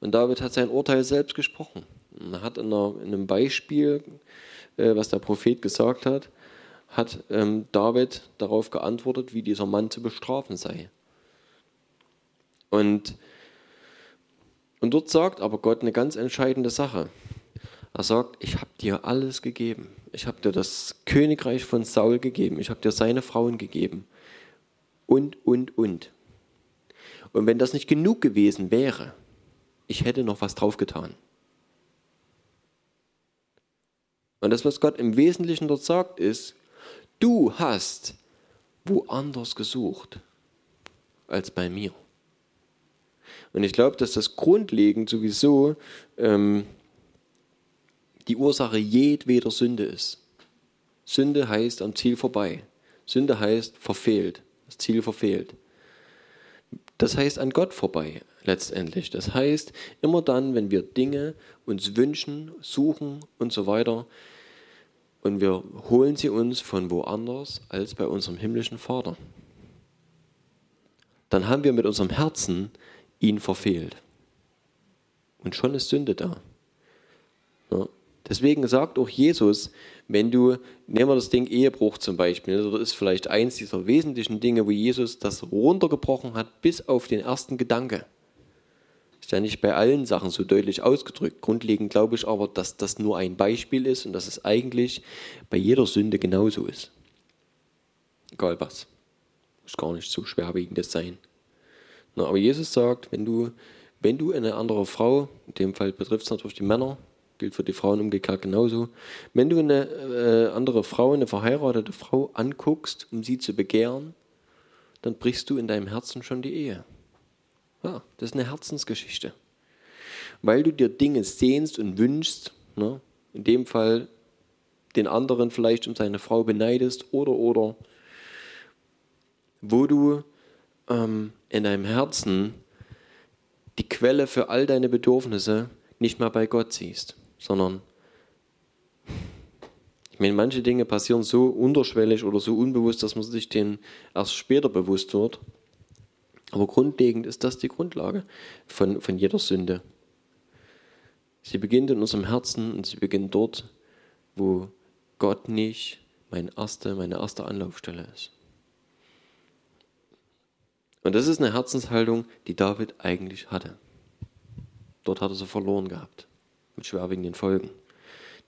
Und David hat sein Urteil selbst gesprochen. Er hat in, einer, in einem Beispiel, äh, was der Prophet gesagt hat, hat ähm, David darauf geantwortet, wie dieser Mann zu bestrafen sei. Und, und dort sagt aber Gott eine ganz entscheidende Sache. Er sagt, ich habe dir alles gegeben. Ich habe dir das Königreich von Saul gegeben. Ich habe dir seine Frauen gegeben. Und, und, und. Und wenn das nicht genug gewesen wäre, ich hätte noch was draufgetan. Und das, was Gott im Wesentlichen dort sagt, ist, du hast woanders gesucht als bei mir. Und ich glaube, dass das grundlegend sowieso ähm, die Ursache jedweder Sünde ist. Sünde heißt am Ziel vorbei. Sünde heißt verfehlt, das Ziel verfehlt. Das heißt an Gott vorbei letztendlich. Das heißt, immer dann, wenn wir Dinge uns wünschen, suchen und so weiter, und wir holen sie uns von woanders als bei unserem himmlischen Vater, dann haben wir mit unserem Herzen ihn verfehlt. Und schon ist Sünde da. Ja. Deswegen sagt auch Jesus, wenn du, nehmen wir das Ding Ehebruch zum Beispiel, das ist vielleicht eins dieser wesentlichen Dinge, wo Jesus das runtergebrochen hat bis auf den ersten Gedanke. Ist ja nicht bei allen Sachen so deutlich ausgedrückt. Grundlegend glaube ich aber, dass das nur ein Beispiel ist und dass es eigentlich bei jeder Sünde genauso ist. Egal was. Muss gar nicht so schwerwiegendes sein. Na, aber Jesus sagt, wenn du, wenn du eine andere Frau, in dem Fall betrifft es natürlich die Männer, gilt für die Frauen umgekehrt genauso, wenn du eine äh, andere Frau, eine verheiratete Frau anguckst, um sie zu begehren, dann brichst du in deinem Herzen schon die Ehe. Ja, das ist eine Herzensgeschichte. weil du dir Dinge sehnst und wünschst, ne? in dem Fall den anderen vielleicht um seine Frau beneidest oder oder, wo du ähm, in deinem Herzen die Quelle für all deine Bedürfnisse nicht mehr bei Gott siehst, sondern ich meine, manche Dinge passieren so unterschwellig oder so unbewusst, dass man sich denen erst später bewusst wird. Aber grundlegend ist das die Grundlage von, von jeder Sünde. Sie beginnt in unserem Herzen und sie beginnt dort, wo Gott nicht meine erste, meine erste Anlaufstelle ist. Und das ist eine Herzenshaltung, die David eigentlich hatte. Dort hat er sie verloren gehabt, mit schwerwiegenden Folgen.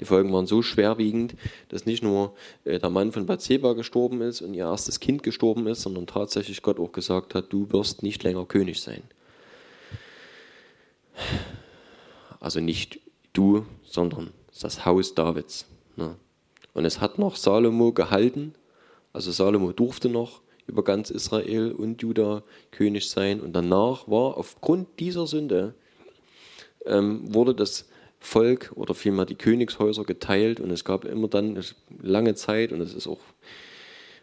Die Folgen waren so schwerwiegend, dass nicht nur äh, der Mann von Bathseba gestorben ist und ihr erstes Kind gestorben ist, sondern tatsächlich Gott auch gesagt hat, du wirst nicht länger König sein. Also nicht du, sondern das Haus Davids. Ne? Und es hat noch Salomo gehalten, also Salomo durfte noch über ganz Israel und Juda König sein. Und danach war aufgrund dieser Sünde, ähm, wurde das Volk oder vielmehr die Königshäuser geteilt und es gab immer dann lange Zeit und es ist auch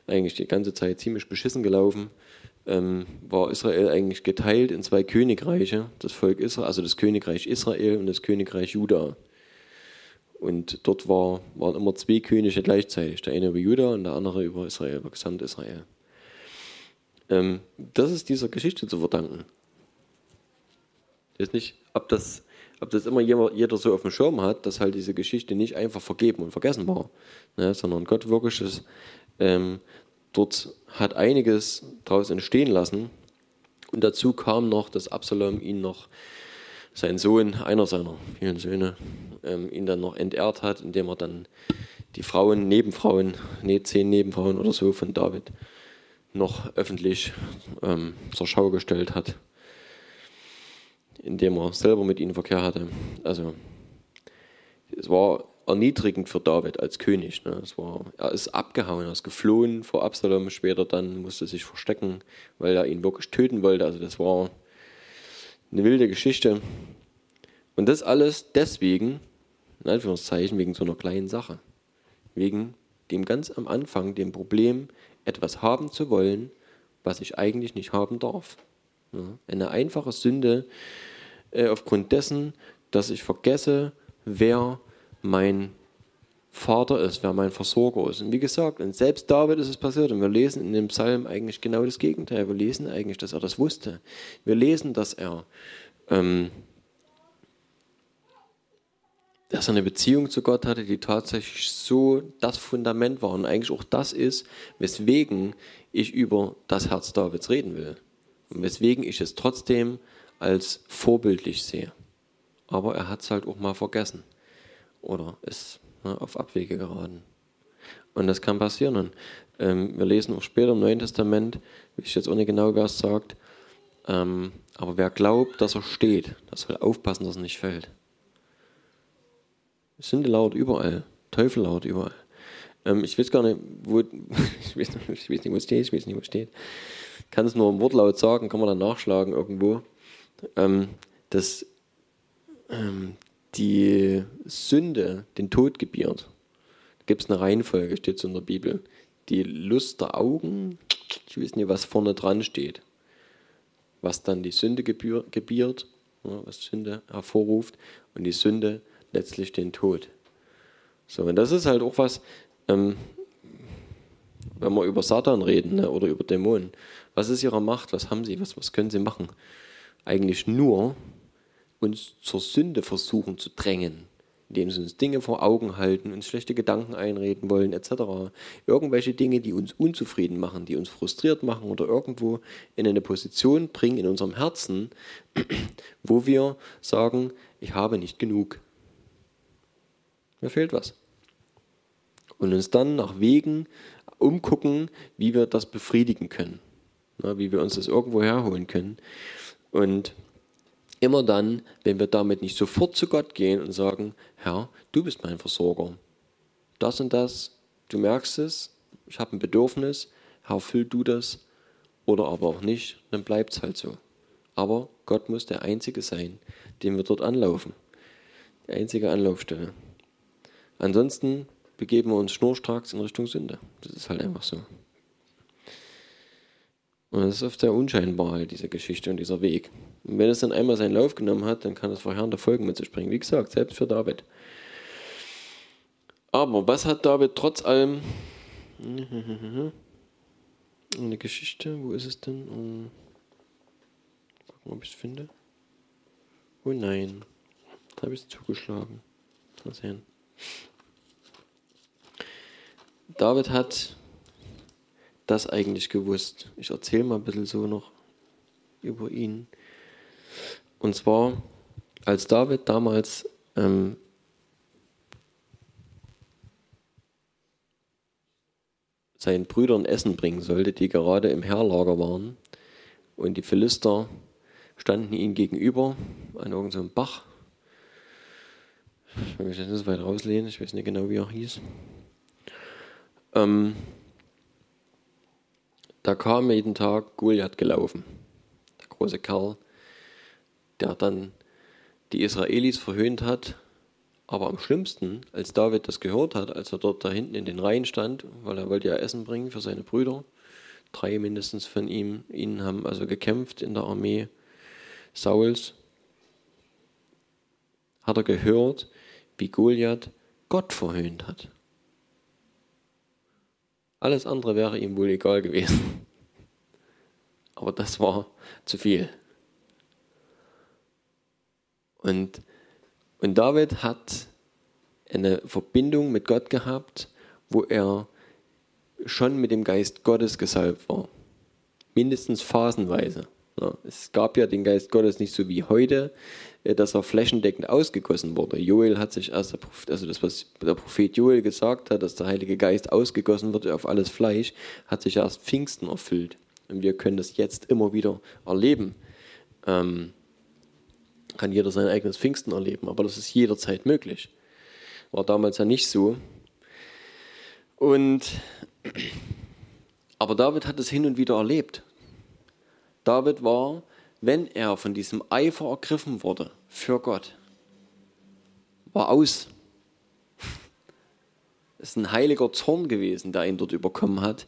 eigentlich die ganze Zeit ziemlich beschissen gelaufen, ähm, war Israel eigentlich geteilt in zwei Königreiche, das Volk Israel, also das Königreich Israel und das Königreich Juda. Und dort war, waren immer zwei Könige gleichzeitig, der eine über Juda und der andere über Israel, über Gesamt Israel. Ähm, das ist dieser Geschichte zu verdanken. Weiß nicht, ob das ob das immer jeder so auf dem Schirm hat, dass halt diese Geschichte nicht einfach vergeben und vergessen war, ne, sondern Gott wirklich ist, ähm, dort hat einiges daraus entstehen lassen. Und dazu kam noch, dass Absalom ihn noch, sein Sohn, einer seiner vielen Söhne, ähm, ihn dann noch entehrt hat, indem er dann die Frauen, Nebenfrauen, nee, zehn Nebenfrauen oder so von David noch öffentlich ähm, zur Schau gestellt hat indem er selber mit ihnen Verkehr hatte. Also es war erniedrigend für David als König. Ne? Es war, er ist abgehauen, er ist geflohen vor Absalom, später dann musste sich verstecken, weil er ihn wirklich töten wollte. Also das war eine wilde Geschichte. Und das alles deswegen, in Anführungszeichen, wegen so einer kleinen Sache. Wegen dem ganz am Anfang, dem Problem, etwas haben zu wollen, was ich eigentlich nicht haben darf. Eine einfache Sünde, äh, aufgrund dessen, dass ich vergesse, wer mein Vater ist, wer mein Versorger ist. Und wie gesagt, und selbst David ist es passiert. Und wir lesen in dem Psalm eigentlich genau das Gegenteil. Wir lesen eigentlich, dass er das wusste. Wir lesen, dass er, ähm, dass er eine Beziehung zu Gott hatte, die tatsächlich so das Fundament war und eigentlich auch das ist, weswegen ich über das Herz Davids reden will. Und weswegen ich es trotzdem als vorbildlich sehe. Aber er hat es halt auch mal vergessen oder ist ne, auf Abwege geraten. Und das kann passieren. Und ähm, wir lesen auch später im Neuen Testament, wie ich jetzt ohne genau wer es sagt, ähm, aber wer glaubt, dass er steht, das soll aufpassen, dass er nicht fällt. Sünde laut überall, Teufel laut überall. Ähm, ich weiß gar nicht, wo, ich weiß, ich weiß nicht, wo es steht, ich weiß nicht, wo es steht. Kann es nur im Wortlaut sagen, kann man dann nachschlagen irgendwo ähm, dass ähm, die Sünde den Tod gebiert. Da gibt es eine Reihenfolge, steht so in der Bibel. Die Lust der Augen, ich weiß nicht, was vorne dran steht. Was dann die Sünde gebiert, was Sünde hervorruft und die Sünde letztlich den Tod. So, und das ist halt auch was, ähm, wenn wir über Satan reden ne, oder über Dämonen. Was ist ihre Macht? Was haben sie? Was, was können sie machen? eigentlich nur uns zur Sünde versuchen zu drängen, indem sie uns Dinge vor Augen halten, uns schlechte Gedanken einreden wollen, etc. Irgendwelche Dinge, die uns unzufrieden machen, die uns frustriert machen oder irgendwo in eine Position bringen in unserem Herzen, wo wir sagen, ich habe nicht genug. Mir fehlt was. Und uns dann nach Wegen umgucken, wie wir das befriedigen können, wie wir uns das irgendwo herholen können. Und immer dann, wenn wir damit nicht sofort zu Gott gehen und sagen, Herr, du bist mein Versorger. Das und das, du merkst es, ich habe ein Bedürfnis, Herr, füll du das oder aber auch nicht, dann bleibt es halt so. Aber Gott muss der Einzige sein, den wir dort anlaufen. Die einzige Anlaufstelle. Ansonsten begeben wir uns schnurstracks in Richtung Sünde. Das ist halt einfach so. Und das ist oft sehr unscheinbar, halt, diese Geschichte und dieser Weg. Und wenn es dann einmal seinen Lauf genommen hat, dann kann es verheerende Folgen mit sich bringen. Wie gesagt, selbst für David. Aber was hat David trotz allem. Eine Geschichte, wo ist es denn? Um, gucken, ob ich es finde. Oh nein, da habe ich es zugeschlagen. Mal sehen. David hat das eigentlich gewusst. Ich erzähle mal ein bisschen so noch über ihn. Und zwar, als David damals ähm, seinen Brüdern Essen bringen sollte, die gerade im Heerlager waren, und die Philister standen ihnen gegenüber an irgendeinem Bach. Ich will mich nicht so weit rauslehnen, ich weiß nicht genau, wie er hieß. Ähm, da kam jeden Tag Goliath gelaufen, der große Kerl, der dann die Israelis verhöhnt hat. Aber am schlimmsten, als David das gehört hat, als er dort da hinten in den Reihen stand, weil er wollte ja Essen bringen für seine Brüder, drei mindestens von ihm, ihnen haben also gekämpft in der Armee Sauls, hat er gehört, wie Goliath Gott verhöhnt hat. Alles andere wäre ihm wohl egal gewesen. Aber das war zu viel. Und, und David hat eine Verbindung mit Gott gehabt, wo er schon mit dem Geist Gottes gesalbt war. Mindestens phasenweise. Es gab ja den Geist Gottes nicht so wie heute, äh, dass er flächendeckend ausgegossen wurde. Joel hat sich erst, also das, was der Prophet Joel gesagt hat, dass der Heilige Geist ausgegossen wird auf alles Fleisch, hat sich erst Pfingsten erfüllt. Und wir können das jetzt immer wieder erleben. Ähm, kann jeder sein eigenes Pfingsten erleben, aber das ist jederzeit möglich. War damals ja nicht so. Und aber David hat es hin und wieder erlebt. David war, wenn er von diesem Eifer ergriffen wurde für Gott, war aus. Es ist ein heiliger Zorn gewesen, der ihn dort überkommen hat.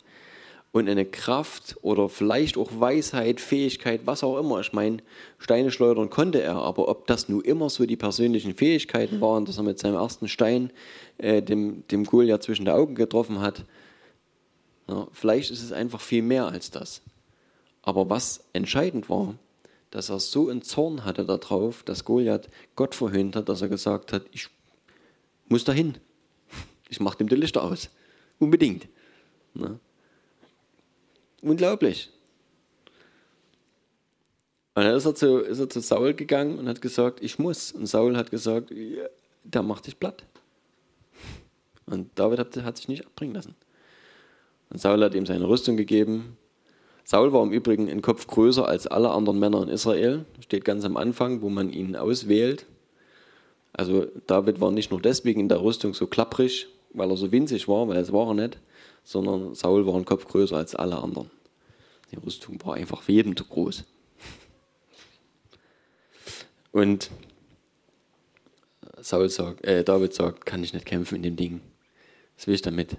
Und eine Kraft oder vielleicht auch Weisheit, Fähigkeit, was auch immer. Ich meine, Steine schleudern konnte er, aber ob das nun immer so die persönlichen Fähigkeiten waren, dass er mit seinem ersten Stein äh, dem, dem Goliath zwischen die Augen getroffen hat, ja, vielleicht ist es einfach viel mehr als das. Aber was entscheidend war, dass er so einen Zorn hatte darauf, dass Goliath Gott verhöhnt hat, dass er gesagt hat, ich muss dahin. Ich mache dem die Lichter aus. Unbedingt. Ne? Unglaublich. Und dann ist er, zu, ist er zu Saul gegangen und hat gesagt, ich muss. Und Saul hat gesagt, ja, der macht dich platt. Und David hat, hat sich nicht abbringen lassen. Und Saul hat ihm seine Rüstung gegeben, Saul war im Übrigen ein Kopf größer als alle anderen Männer in Israel. Steht ganz am Anfang, wo man ihn auswählt. Also David war nicht nur deswegen in der Rüstung so klapprig, weil er so winzig war, weil es war er nicht, sondern Saul war ein Kopf größer als alle anderen. Die Rüstung war einfach für jeden zu groß. Und Saul sagt, äh, David sagt, kann ich nicht kämpfen in dem Ding. Was will ich damit?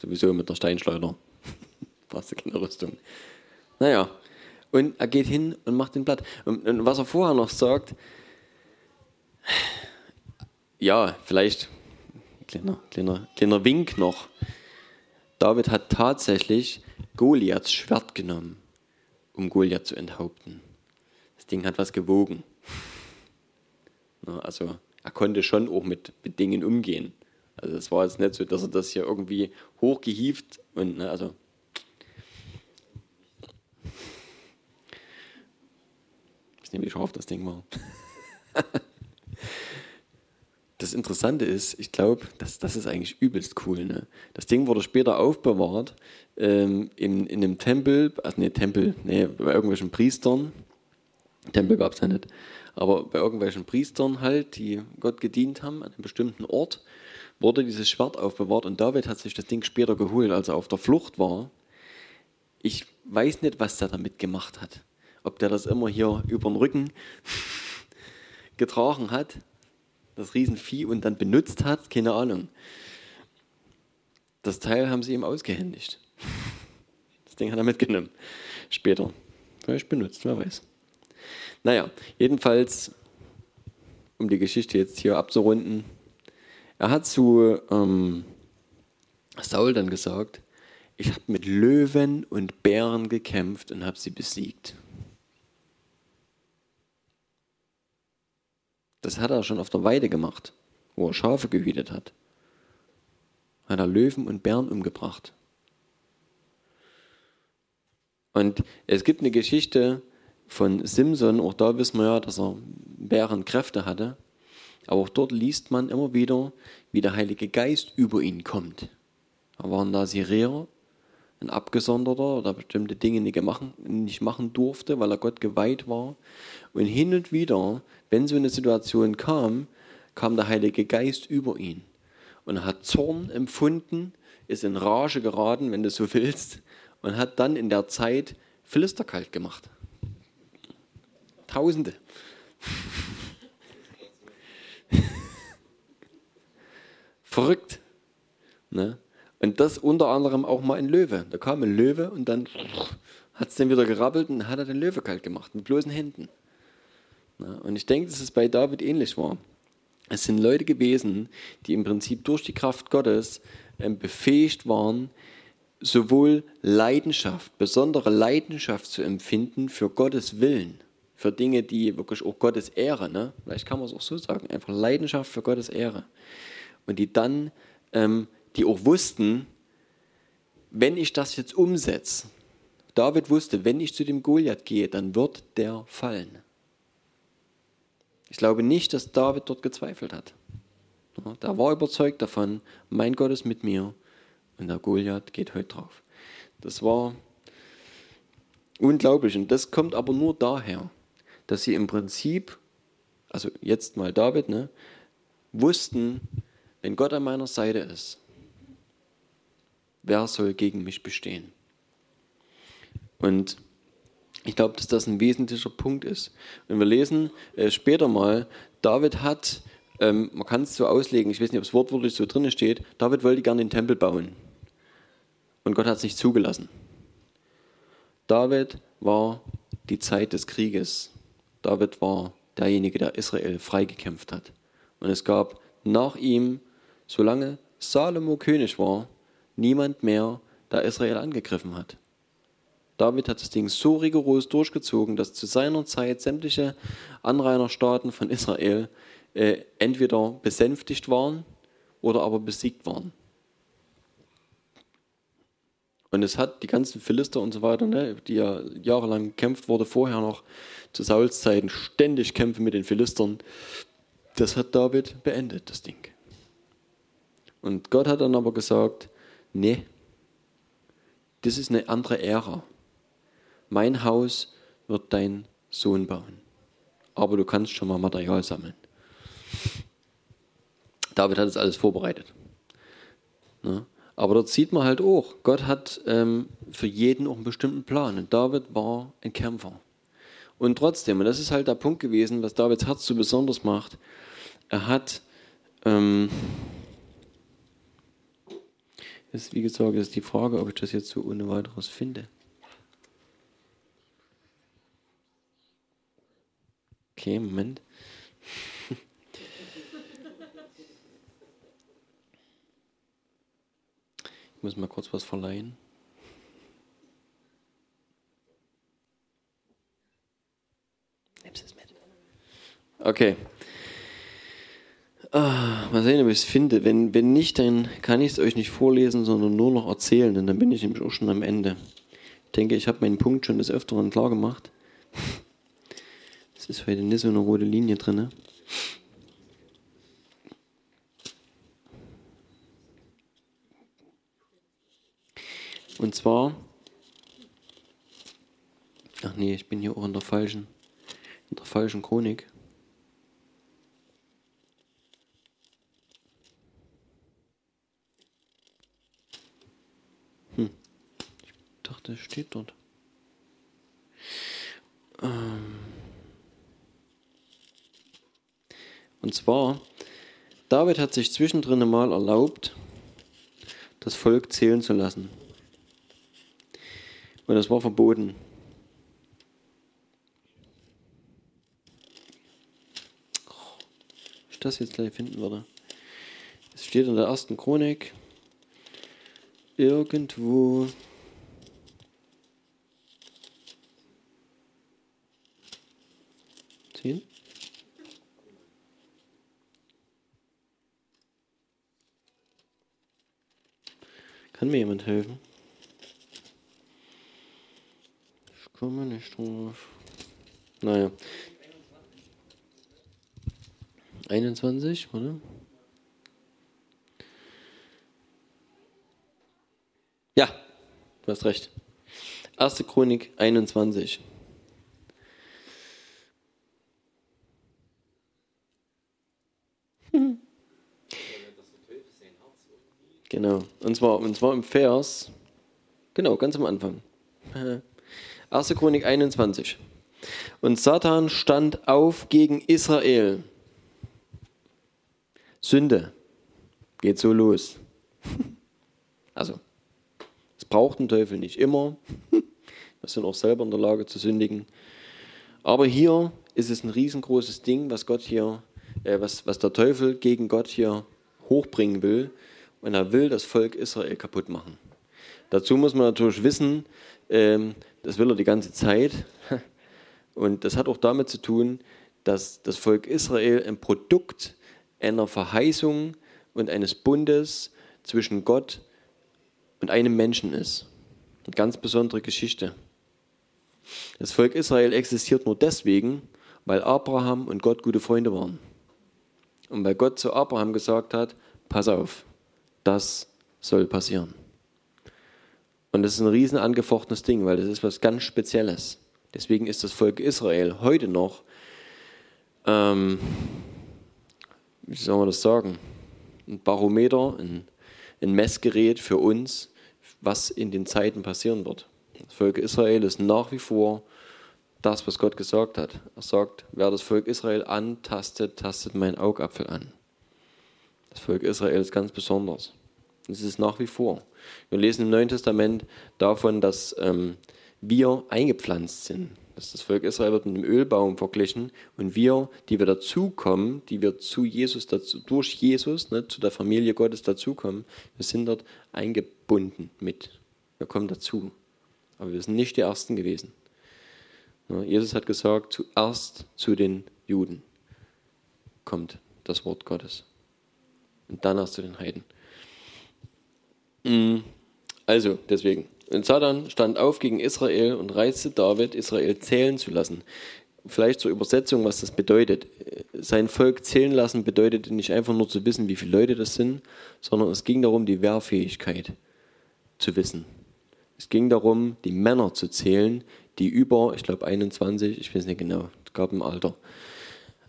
Sowieso mit der Steinschleuder brauchst du keine Rüstung. Naja, und er geht hin und macht den Blatt. Und, und was er vorher noch sagt, ja, vielleicht kleiner, kleiner, kleiner Wink noch. David hat tatsächlich Goliaths Schwert genommen, um Goliath zu enthaupten. Das Ding hat was gewogen. Also er konnte schon auch mit, mit Dingen umgehen. Also es war jetzt nicht so, dass er das hier irgendwie hochgehieft und ne, also Ich nehme wie scharf das Ding war. das Interessante ist, ich glaube, das, das ist eigentlich übelst cool. Ne? Das Ding wurde später aufbewahrt ähm, in, in einem Tempel, also ne, Tempel, ne, bei irgendwelchen Priestern. Tempel gab es ja nicht, aber bei irgendwelchen Priestern halt, die Gott gedient haben, an einem bestimmten Ort, wurde dieses Schwert aufbewahrt und David hat sich das Ding später geholt, als er auf der Flucht war. Ich weiß nicht, was er damit gemacht hat ob der das immer hier über den Rücken getragen hat, das Riesenvieh, und dann benutzt hat, keine Ahnung. Das Teil haben sie ihm ausgehändigt. Das Ding hat er mitgenommen. Später. Vielleicht benutzt, wer weiß. Naja, jedenfalls, um die Geschichte jetzt hier abzurunden, er hat zu ähm, Saul dann gesagt, ich habe mit Löwen und Bären gekämpft und habe sie besiegt. Das hat er schon auf der Weide gemacht, wo er Schafe gehütet hat. Hat er Löwen und Bären umgebracht. Und es gibt eine Geschichte von Simson, auch da wissen wir ja, dass er Bärenkräfte hatte. Aber auch dort liest man immer wieder, wie der Heilige Geist über ihn kommt. Da waren da Sirerer, ein Abgesonderter, der bestimmte Dinge nicht machen, nicht machen durfte, weil er Gott geweiht war. Und hin und wieder, wenn so eine Situation kam, kam der Heilige Geist über ihn. Und hat Zorn empfunden, ist in Rage geraten, wenn du so willst, und hat dann in der Zeit Philister kalt gemacht. Tausende. Verrückt. Ne? Und das unter anderem auch mal ein Löwe. Da kam ein Löwe und dann hat es den wieder gerabbelt und hat er den Löwe kalt gemacht, mit bloßen Händen. Ne? Und ich denke, dass es bei David ähnlich war. Es sind Leute gewesen, die im Prinzip durch die Kraft Gottes ähm, befähigt waren, sowohl Leidenschaft, besondere Leidenschaft zu empfinden für Gottes Willen, für Dinge, die wirklich auch Gottes Ehre, ne? vielleicht kann man es auch so sagen, einfach Leidenschaft für Gottes Ehre. Und die dann, ähm, die auch wussten, wenn ich das jetzt umsetze, David wusste, wenn ich zu dem Goliath gehe, dann wird der fallen. Ich glaube nicht, dass David dort gezweifelt hat. Da war überzeugt davon, mein Gott ist mit mir und der Goliath geht heute drauf. Das war unglaublich. Und das kommt aber nur daher, dass sie im Prinzip, also jetzt mal David, ne, wussten, wenn Gott an meiner Seite ist, wer soll gegen mich bestehen? Und ich glaube, dass das ein wesentlicher Punkt ist. Wenn wir lesen äh, später mal, David hat, ähm, man kann es so auslegen, ich weiß nicht, ob es wortwörtlich so drin steht, David wollte gerne den Tempel bauen. Und Gott hat es nicht zugelassen. David war die Zeit des Krieges. David war derjenige, der Israel freigekämpft hat. Und es gab nach ihm, solange Salomo König war, niemand mehr, der Israel angegriffen hat. David hat das Ding so rigoros durchgezogen, dass zu seiner Zeit sämtliche Anrainerstaaten von Israel äh, entweder besänftigt waren oder aber besiegt waren. Und es hat die ganzen Philister und so weiter, ne, die ja jahrelang gekämpft wurde, vorher noch zu Sauls Zeiten ständig Kämpfe mit den Philistern. Das hat David beendet, das Ding. Und Gott hat dann aber gesagt, nee, das ist eine andere Ära. Mein Haus wird dein Sohn bauen. Aber du kannst schon mal Material sammeln. David hat das alles vorbereitet. Ne? Aber dort sieht man halt auch, Gott hat ähm, für jeden auch einen bestimmten Plan. Und David war ein Kämpfer. Und trotzdem, und das ist halt der Punkt gewesen, was Davids Herz so besonders macht, er hat, ähm, ist, wie gesagt, ist die Frage, ob ich das jetzt so ohne weiteres finde. Okay, Moment. Ich muss mal kurz was verleihen. Nimmst es mit. Okay. Ah, mal sehen, ob ich es finde. Wenn, wenn nicht, dann kann ich es euch nicht vorlesen, sondern nur noch erzählen, denn dann bin ich nämlich auch schon am Ende. Ich denke, ich habe meinen Punkt schon des Öfteren klar gemacht. Ist heute nicht so eine rote Linie drin. Und zwar, ach nee, ich bin hier auch in der falschen, in der falschen Chronik. Hm, ich dachte, es steht dort. Ähm. Und zwar, David hat sich zwischendrin mal erlaubt, das Volk zählen zu lassen. Und das war verboten. Ich das jetzt gleich finden würde. Es steht in der ersten Chronik irgendwo. Zehn? Kann mir jemand helfen? Ich komme nicht drauf. Naja. 21, oder? Ja, du hast recht. Erste Chronik 21. Genau. Und zwar, und zwar im Vers, genau, ganz am Anfang. 1. Chronik 21. Und Satan stand auf gegen Israel. Sünde. Geht so los. Also, es braucht den Teufel nicht immer. Wir sind auch selber in der Lage zu sündigen. Aber hier ist es ein riesengroßes Ding, was Gott hier, äh, was, was der Teufel gegen Gott hier hochbringen will und er will das Volk Israel kaputt machen. Dazu muss man natürlich wissen, ähm, das will er die ganze Zeit. Und das hat auch damit zu tun, dass das Volk Israel ein Produkt einer Verheißung und eines Bundes zwischen Gott und einem Menschen ist. Eine ganz besondere Geschichte. Das Volk Israel existiert nur deswegen, weil Abraham und Gott gute Freunde waren. Und weil Gott zu Abraham gesagt hat, pass auf, das soll passieren. Und das ist ein riesen angefochtenes Ding, weil das ist was ganz Spezielles. Deswegen ist das Volk Israel heute noch, ähm, wie soll man das sagen, ein Barometer, ein, ein Messgerät für uns, was in den Zeiten passieren wird. Das Volk Israel ist nach wie vor das, was Gott gesagt hat. Er sagt, wer das Volk Israel antastet, tastet mein Augapfel an. Das Volk Israel ist ganz besonders. Das ist nach wie vor. Wir lesen im Neuen Testament davon, dass ähm, wir eingepflanzt sind. Dass das Volk Israel wird mit dem Ölbaum verglichen und wir, die wir dazukommen, die wir zu Jesus, dazu, durch Jesus, ne, zu der Familie Gottes dazukommen, wir sind dort eingebunden mit. Wir kommen dazu. Aber wir sind nicht die Ersten gewesen. Ja, Jesus hat gesagt, zuerst zu den Juden kommt das Wort Gottes. Und dann erst zu den Heiden. Mm, also, deswegen. Und Satan stand auf gegen Israel und reizte David, Israel zählen zu lassen. Vielleicht zur Übersetzung, was das bedeutet. Sein Volk zählen lassen bedeutet nicht einfach nur zu wissen, wie viele Leute das sind, sondern es ging darum, die Wehrfähigkeit zu wissen. Es ging darum, die Männer zu zählen, die über, ich glaube 21, ich weiß nicht genau, es gab ein Alter.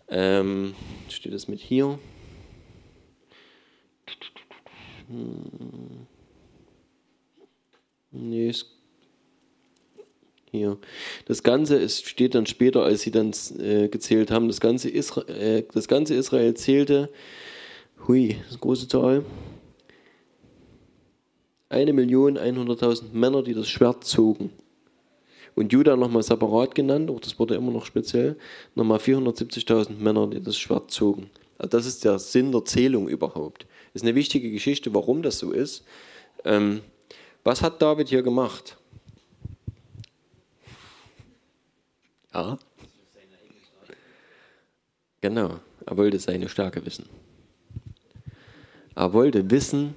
Ähm, steht das mit hier? Hm. Nee, hier. Das Ganze ist, steht dann später, als sie dann äh, gezählt haben, das ganze, Isra äh, das ganze Israel zählte, hui, das ist große Zahl, eine Million 100.000 Männer, die das Schwert zogen. Und Judah nochmal separat genannt, auch das wurde immer noch speziell, nochmal 470.000 Männer, die das Schwert zogen. Also das ist der Sinn der Zählung überhaupt. Ist eine wichtige Geschichte, warum das so ist. Ähm, was hat David hier gemacht? Ja. Genau, er wollte seine Stärke wissen. Er wollte wissen,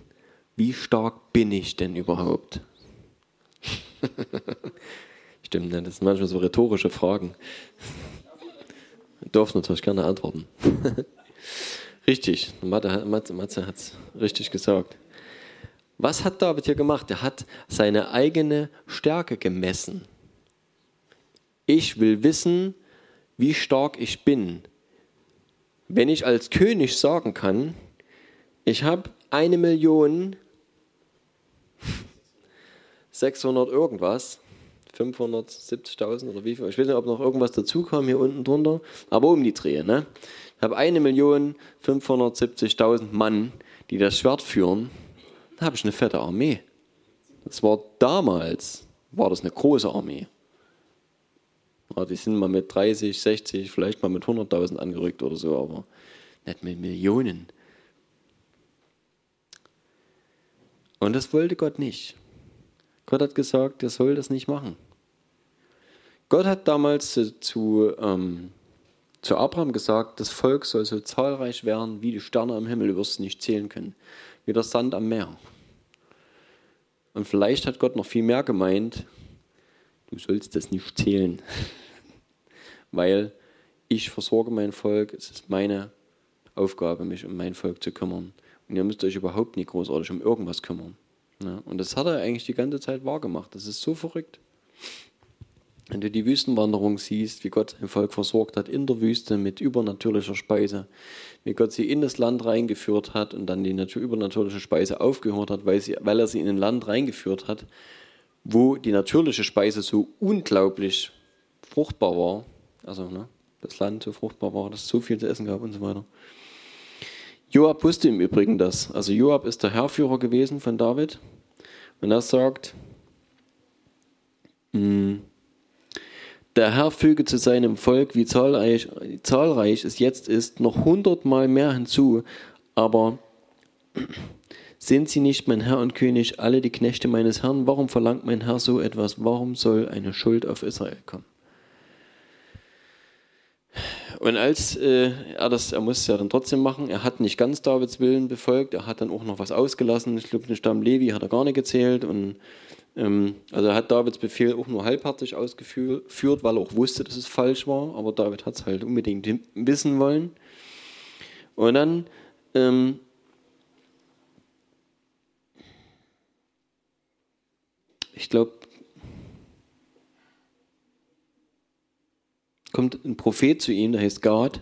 wie stark bin ich denn überhaupt? Stimmt, ne? das sind manchmal so rhetorische Fragen. Du darfst natürlich gerne antworten. richtig, Matze, Matze, hat es richtig gesagt. Was hat David hier gemacht? Er hat seine eigene Stärke gemessen. Ich will wissen, wie stark ich bin. Wenn ich als König sagen kann, ich habe eine Million 600 irgendwas, 570.000 oder wie viel. Ich weiß nicht, ob noch irgendwas dazu kam hier unten drunter, aber um die Dreh. Ne? Habe 1.570.000 Mann, die das Schwert führen. Da habe ich eine fette Armee. Das war damals, war das eine große Armee. Ja, die sind mal mit 30, 60, vielleicht mal mit 100.000 angerückt oder so, aber nicht mit Millionen. Und das wollte Gott nicht. Gott hat gesagt, er soll das nicht machen. Gott hat damals zu, zu, ähm, zu Abraham gesagt, das Volk soll so zahlreich werden wie die Sterne am Himmel, du wirst es nicht zählen können, wie der Sand am Meer. Und vielleicht hat Gott noch viel mehr gemeint, du sollst das nicht zählen, weil ich versorge mein Volk, es ist meine Aufgabe, mich um mein Volk zu kümmern. Und ihr müsst euch überhaupt nicht großartig um irgendwas kümmern. Ja, und das hat er eigentlich die ganze Zeit wahrgemacht. Das ist so verrückt. Wenn du die Wüstenwanderung siehst, wie Gott sein Volk versorgt hat in der Wüste mit übernatürlicher Speise, wie Gott sie in das Land reingeführt hat und dann die übernatürliche Speise aufgehört hat, weil, sie, weil er sie in ein Land reingeführt hat, wo die natürliche Speise so unglaublich fruchtbar war, also ne, das Land so fruchtbar war, dass es so viel zu essen gab und so weiter. Joab wusste im Übrigen das. Also Joab ist der Herrführer gewesen von David. Und er sagt, hm, der Herr füge zu seinem Volk, wie zahlreich, zahlreich es jetzt ist, noch hundertmal mehr hinzu. Aber sind sie nicht mein Herr und König, alle die Knechte meines Herrn? Warum verlangt mein Herr so etwas? Warum soll eine Schuld auf Israel kommen? Und als äh, er das, er musste es ja dann trotzdem machen, er hat nicht ganz Davids Willen befolgt, er hat dann auch noch was ausgelassen. Ich glaube, den Stamm Levi hat er gar nicht gezählt. Und also er hat Davids Befehl auch nur halbherzig ausgeführt, weil er auch wusste, dass es falsch war. Aber David hat es halt unbedingt wissen wollen. Und dann ähm, ich glaube, kommt ein Prophet zu ihm, der heißt Gad.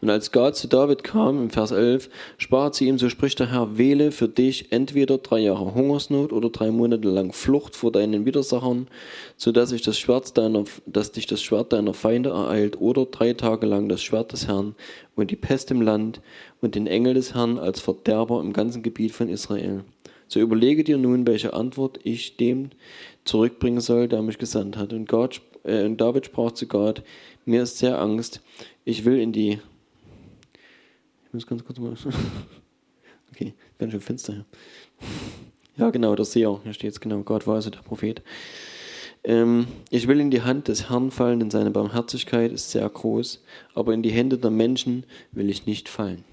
Und als Gad zu David kam, im Vers 11, sprach zu ihm, so spricht der Herr, wähle für dich entweder drei Jahre Hungersnot oder drei Monate lang Flucht vor deinen Widersachern, so dass, ich das Schwert deiner, dass dich das Schwert deiner Feinde ereilt, oder drei Tage lang das Schwert des Herrn und die Pest im Land und den Engel des Herrn als Verderber im ganzen Gebiet von Israel. So überlege dir nun, welche Antwort ich dem zurückbringen soll, der mich gesandt hat. Und Gott äh, und David sprach zu Gott, mir ist sehr Angst, ich will in die, ich muss ganz kurz mal, okay, ganz schön finster hier. Ja, genau, der Seher, hier steht es genau, Gott war also der Prophet. Ähm, ich will in die Hand des Herrn fallen, denn seine Barmherzigkeit ist sehr groß, aber in die Hände der Menschen will ich nicht fallen.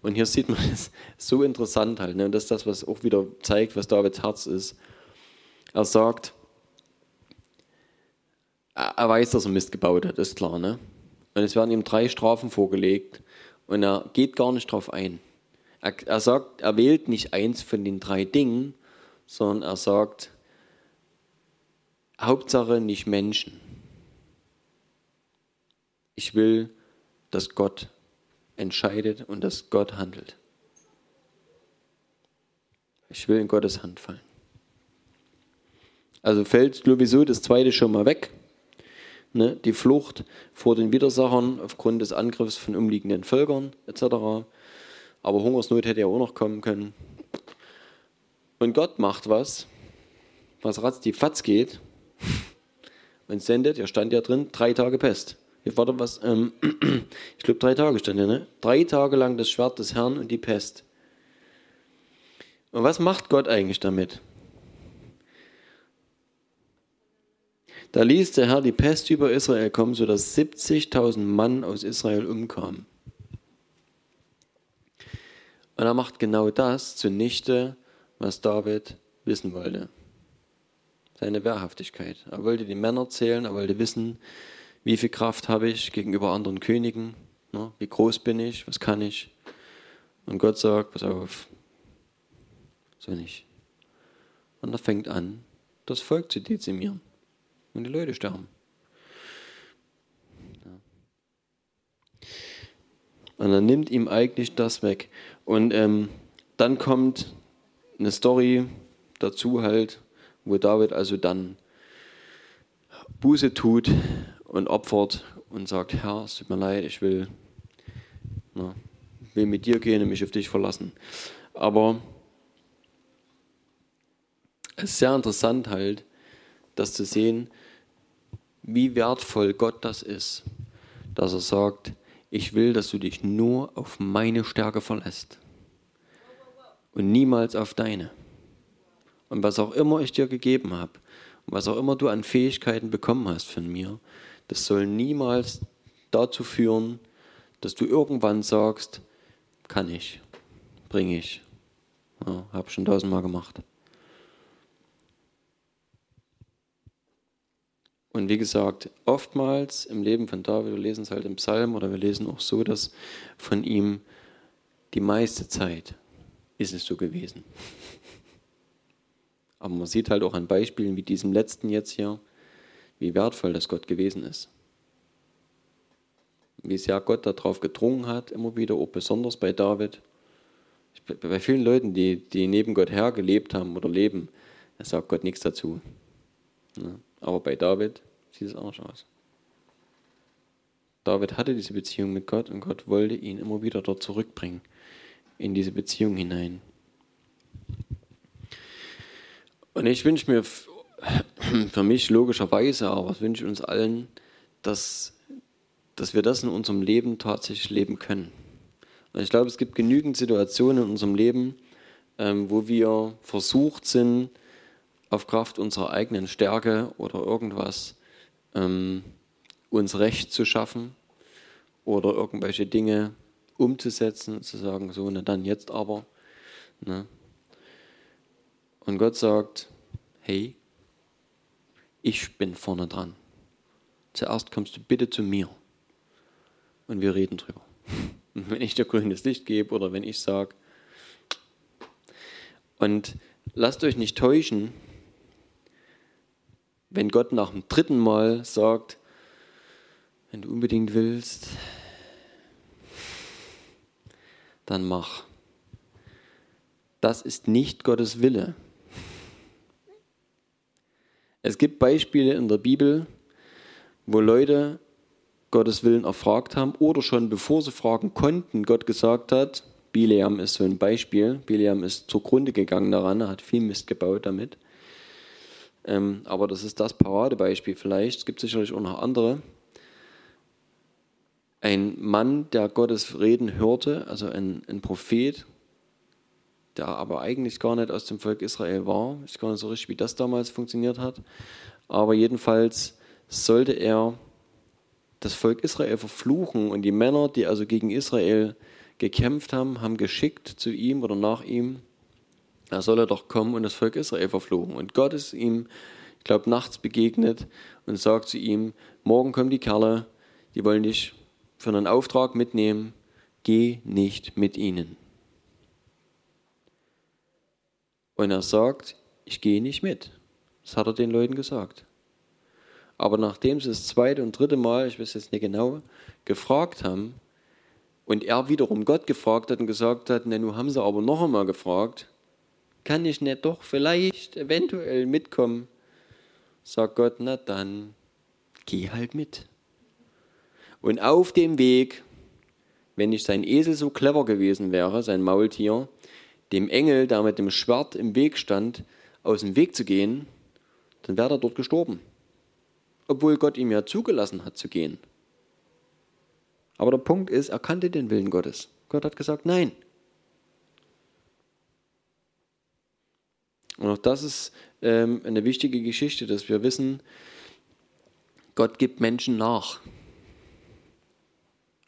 Und hier sieht man es so interessant halt, ne? und das ist das, was auch wieder zeigt, was Davids Herz ist. Er sagt, er weiß, dass er Mist gebaut hat, ist klar, ne? Und es werden ihm drei Strafen vorgelegt und er geht gar nicht drauf ein. Er, er sagt, er wählt nicht eins von den drei Dingen, sondern er sagt, Hauptsache nicht Menschen. Ich will, dass Gott entscheidet und dass Gott handelt. Ich will in Gottes Hand fallen. Also fällt sowieso das zweite schon mal weg ne, die Flucht vor den Widersachern aufgrund des Angriffs von umliegenden Völkern etc. Aber Hungersnot hätte ja auch noch kommen können. Und Gott macht was, was ratzfatz geht und sendet, ja stand ja drin, drei Tage Pest. Hier warte was, ähm, ich glaube drei Tage stand ja, ne? Drei Tage lang das Schwert des Herrn und die Pest. Und was macht Gott eigentlich damit? Da ließ der Herr die Pest über Israel kommen, sodass 70.000 Mann aus Israel umkamen. Und er macht genau das zunichte, was David wissen wollte. Seine Wehrhaftigkeit. Er wollte die Männer zählen, er wollte wissen, wie viel Kraft habe ich gegenüber anderen Königen, ne? wie groß bin ich, was kann ich. Und Gott sagt, pass auf, so nicht. Und er fängt an, das Volk zu dezimieren und die Leute sterben. Und dann nimmt ihm eigentlich das weg. Und ähm, dann kommt eine Story dazu halt, wo David also dann Buße tut und opfert und sagt, Herr, es tut mir leid, ich will, na, will mit dir gehen und mich auf dich verlassen. Aber es ist sehr interessant halt, das zu sehen, wie wertvoll Gott das ist, dass er sagt, ich will, dass du dich nur auf meine Stärke verlässt und niemals auf deine. Und was auch immer ich dir gegeben habe und was auch immer du an Fähigkeiten bekommen hast von mir, das soll niemals dazu führen, dass du irgendwann sagst, kann ich, bringe ich, ja, habe schon tausendmal gemacht. Und wie gesagt, oftmals im Leben von David, wir lesen es halt im Psalm oder wir lesen auch so, dass von ihm die meiste Zeit ist es so gewesen. Aber man sieht halt auch an Beispielen wie diesem letzten jetzt hier, wie wertvoll das Gott gewesen ist. Wie sehr Gott darauf gedrungen hat, immer wieder, auch besonders bei David. Bei vielen Leuten, die, die neben Gott her gelebt haben oder leben, da sagt Gott nichts dazu. Ja. Aber bei David sieht es anders aus. David hatte diese Beziehung mit Gott und Gott wollte ihn immer wieder dort zurückbringen, in diese Beziehung hinein. Und ich wünsche mir für mich logischerweise, aber ich wünsche uns allen, dass, dass wir das in unserem Leben tatsächlich leben können. Und ich glaube, es gibt genügend Situationen in unserem Leben, ähm, wo wir versucht sind, auf Kraft unserer eigenen Stärke oder irgendwas ähm, uns Recht zu schaffen oder irgendwelche Dinge umzusetzen, zu sagen, so, na dann jetzt aber. Ne? Und Gott sagt, hey, ich bin vorne dran. Zuerst kommst du bitte zu mir und wir reden drüber. Wenn ich dir grünes Licht gebe oder wenn ich sage, und lasst euch nicht täuschen, wenn Gott nach dem dritten Mal sagt, wenn du unbedingt willst, dann mach. Das ist nicht Gottes Wille. Es gibt Beispiele in der Bibel, wo Leute Gottes Willen erfragt haben oder schon bevor sie fragen konnten, Gott gesagt hat, Bileam ist so ein Beispiel, Bileam ist zugrunde gegangen daran, er hat viel Mist gebaut damit. Ähm, aber das ist das Paradebeispiel vielleicht. Es gibt sicherlich auch noch andere. Ein Mann, der Gottes Reden hörte, also ein, ein Prophet, der aber eigentlich gar nicht aus dem Volk Israel war. Ich weiß gar nicht so richtig, wie das damals funktioniert hat. Aber jedenfalls sollte er das Volk Israel verfluchen und die Männer, die also gegen Israel gekämpft haben, haben geschickt zu ihm oder nach ihm er solle doch kommen und das Volk Israel verfluchen. Und Gott ist ihm, ich glaube, nachts begegnet und sagt zu ihm, morgen kommen die Kerle, die wollen dich für einen Auftrag mitnehmen, geh nicht mit ihnen. Und er sagt, ich gehe nicht mit. Das hat er den Leuten gesagt. Aber nachdem sie das zweite und dritte Mal, ich weiß jetzt nicht genau, gefragt haben und er wiederum Gott gefragt hat und gesagt hat, ne, nun haben sie aber noch einmal gefragt, kann ich nicht doch vielleicht eventuell mitkommen? Sagt Gott, na dann, geh halt mit. Und auf dem Weg, wenn nicht sein Esel so clever gewesen wäre, sein Maultier, dem Engel, der mit dem Schwert im Weg stand, aus dem Weg zu gehen, dann wäre er dort gestorben. Obwohl Gott ihm ja zugelassen hat zu gehen. Aber der Punkt ist, er kannte den Willen Gottes. Gott hat gesagt, nein, Und auch das ist ähm, eine wichtige Geschichte, dass wir wissen, Gott gibt Menschen nach,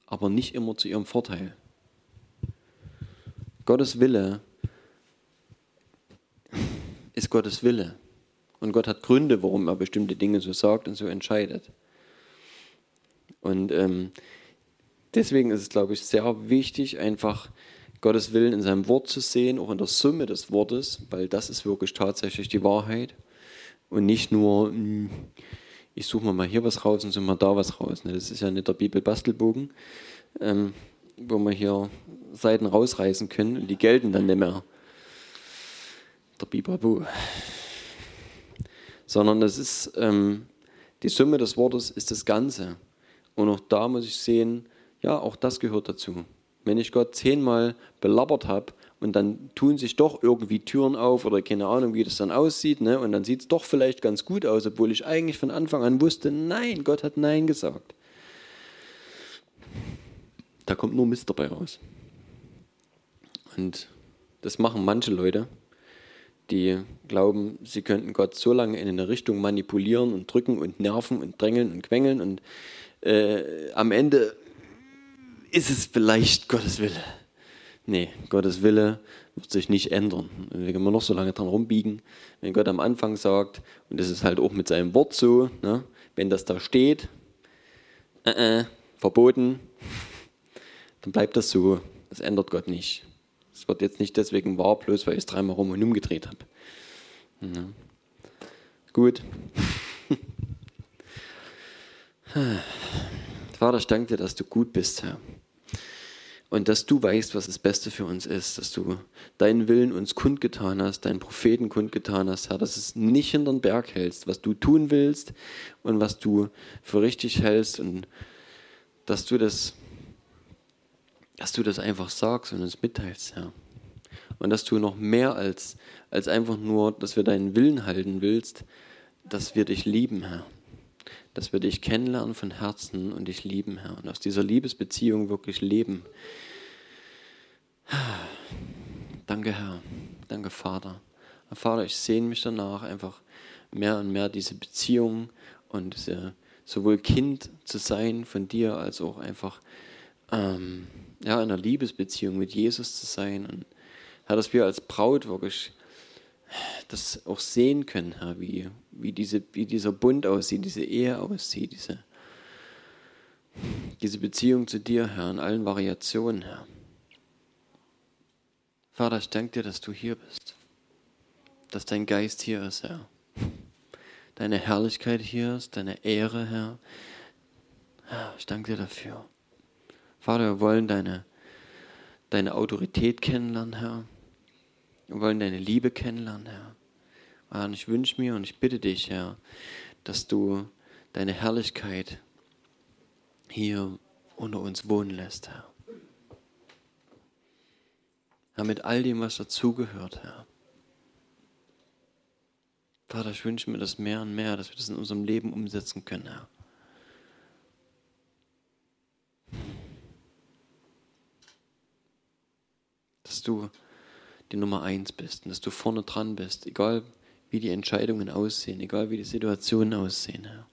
aber nicht immer zu ihrem Vorteil. Gottes Wille ist Gottes Wille. Und Gott hat Gründe, warum er bestimmte Dinge so sagt und so entscheidet. Und ähm, deswegen ist es, glaube ich, sehr wichtig, einfach Gottes Willen in seinem Wort zu sehen, auch in der Summe des Wortes, weil das ist wirklich tatsächlich die Wahrheit und nicht nur, hm, ich suche mal hier was raus und suche mal da was raus. Ne? Das ist ja nicht der Bibel-Bastelbogen, ähm, wo wir hier Seiten rausreißen können und die gelten dann nicht mehr. Der Bibabu. Sondern das ist ähm, Die Summe des Wortes ist das Ganze. Und auch da muss ich sehen, ja, auch das gehört dazu. Wenn ich Gott zehnmal belabbert habe und dann tun sich doch irgendwie Türen auf oder keine Ahnung, wie das dann aussieht, ne? und dann sieht es doch vielleicht ganz gut aus, obwohl ich eigentlich von Anfang an wusste, nein, Gott hat Nein gesagt. Da kommt nur Mist dabei raus. Und das machen manche Leute, die glauben, sie könnten Gott so lange in eine Richtung manipulieren und drücken und nerven und drängeln und quengeln und äh, am Ende ist es vielleicht Gottes Wille. Nee, Gottes Wille wird sich nicht ändern. Wir können noch so lange dran rumbiegen. Wenn Gott am Anfang sagt, und das ist halt auch mit seinem Wort so, ne, wenn das da steht, äh, äh, verboten, dann bleibt das so. Das ändert Gott nicht. Es wird jetzt nicht deswegen wahr, bloß weil ich es dreimal rum und umgedreht habe. Ja. Gut. Vater, ich danke dir, dass du gut bist, Herr. Und dass du weißt, was das Beste für uns ist, dass du deinen Willen uns kundgetan hast, deinen Propheten kundgetan hast, Herr, dass es nicht hinter den Berg hältst, was du tun willst und was du für richtig hältst und dass du das, dass du das einfach sagst und uns mitteilst, Herr. Und dass du noch mehr als, als einfach nur, dass wir deinen Willen halten willst, dass wir dich lieben, Herr dass wir dich kennenlernen von Herzen und dich lieben, Herr, und aus dieser Liebesbeziehung wirklich leben. Danke, Herr. Danke, Vater. Vater, ich sehne mich danach, einfach mehr und mehr diese Beziehung und diese, sowohl Kind zu sein von dir, als auch einfach ähm, ja, in einer Liebesbeziehung mit Jesus zu sein. Und Herr, dass wir als Braut wirklich das auch sehen können, Herr, wie, wie, diese, wie dieser Bund aussieht, diese Ehe aussieht, diese, diese Beziehung zu dir, Herr, in allen Variationen, Herr. Vater, ich danke dir, dass du hier bist, dass dein Geist hier ist, Herr. Deine Herrlichkeit hier ist, deine Ehre, Herr. Ich danke dir dafür. Vater, wir wollen deine, deine Autorität kennenlernen, Herr. Wir wollen deine Liebe kennenlernen, Herr. Und ich wünsche mir und ich bitte dich, Herr, dass du deine Herrlichkeit hier unter uns wohnen lässt, Herr. Herr, mit all dem, was dazugehört, Herr. Vater, ich wünsche mir das mehr und mehr, dass wir das in unserem Leben umsetzen können, Herr. Dass du die Nummer eins bist und dass du vorne dran bist, egal wie die Entscheidungen aussehen, egal wie die Situationen aussehen, Herr.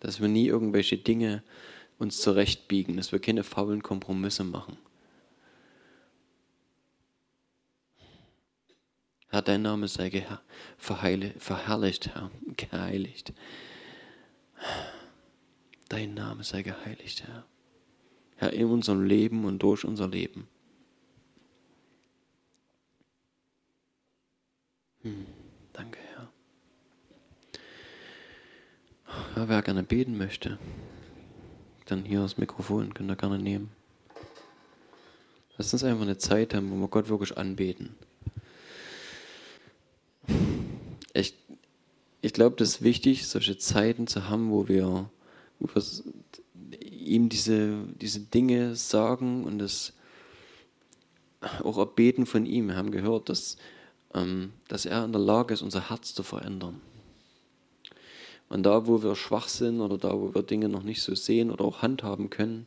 Dass wir nie irgendwelche Dinge uns zurechtbiegen, dass wir keine faulen Kompromisse machen. Herr, dein Name sei verherrlicht, Herr, geheiligt. Dein Name sei geheiligt, Herr. Herr, in unserem Leben und durch unser Leben. Hm, danke, Herr. Ja, wer gerne beten möchte, dann hier das Mikrofon, könnt ihr gerne nehmen. Lass uns einfach eine Zeit haben, wo wir Gott wirklich anbeten. Ich, ich glaube, das ist wichtig, solche Zeiten zu haben, wo wir, wo wir ihm diese, diese Dinge sagen und das auch erbeten von ihm. Wir haben gehört, dass dass er in der Lage ist, unser Herz zu verändern. Und da, wo wir schwach sind oder da, wo wir Dinge noch nicht so sehen oder auch handhaben können,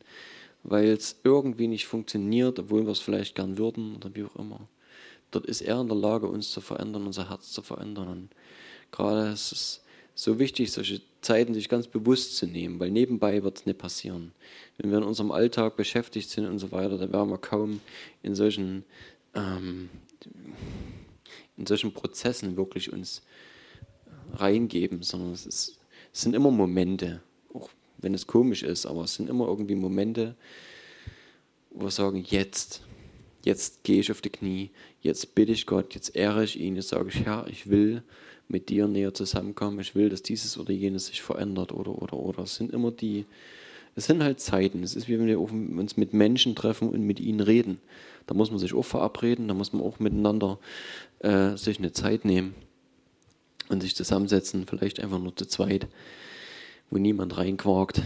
weil es irgendwie nicht funktioniert, obwohl wir es vielleicht gern würden oder wie auch immer, dort ist er in der Lage, uns zu verändern, unser Herz zu verändern. Und gerade ist es so wichtig, solche Zeiten sich ganz bewusst zu nehmen, weil nebenbei wird es nicht passieren. Wenn wir in unserem Alltag beschäftigt sind und so weiter, dann werden wir kaum in solchen ähm, in solchen Prozessen wirklich uns reingeben, sondern es, ist, es sind immer Momente, auch wenn es komisch ist, aber es sind immer irgendwie Momente, wo wir sagen, jetzt, jetzt gehe ich auf die Knie, jetzt bitte ich Gott, jetzt ehre ich ihn, jetzt sage ich, Herr, ich will mit dir näher zusammenkommen, ich will, dass dieses oder jenes sich verändert oder, oder, oder. Es sind immer die, es sind halt Zeiten. Es ist wie wenn wir uns mit Menschen treffen und mit ihnen reden. Da muss man sich auch verabreden, da muss man auch miteinander äh, sich eine Zeit nehmen. und sich zusammensetzen, vielleicht einfach nur zu zweit, wo niemand reinquarkt.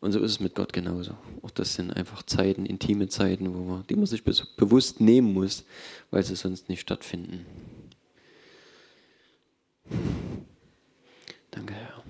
Und so ist es mit Gott genauso. Auch das sind einfach Zeiten, intime Zeiten, wo man, die man sich bewusst nehmen muss, weil sie sonst nicht stattfinden. Danke, Herr.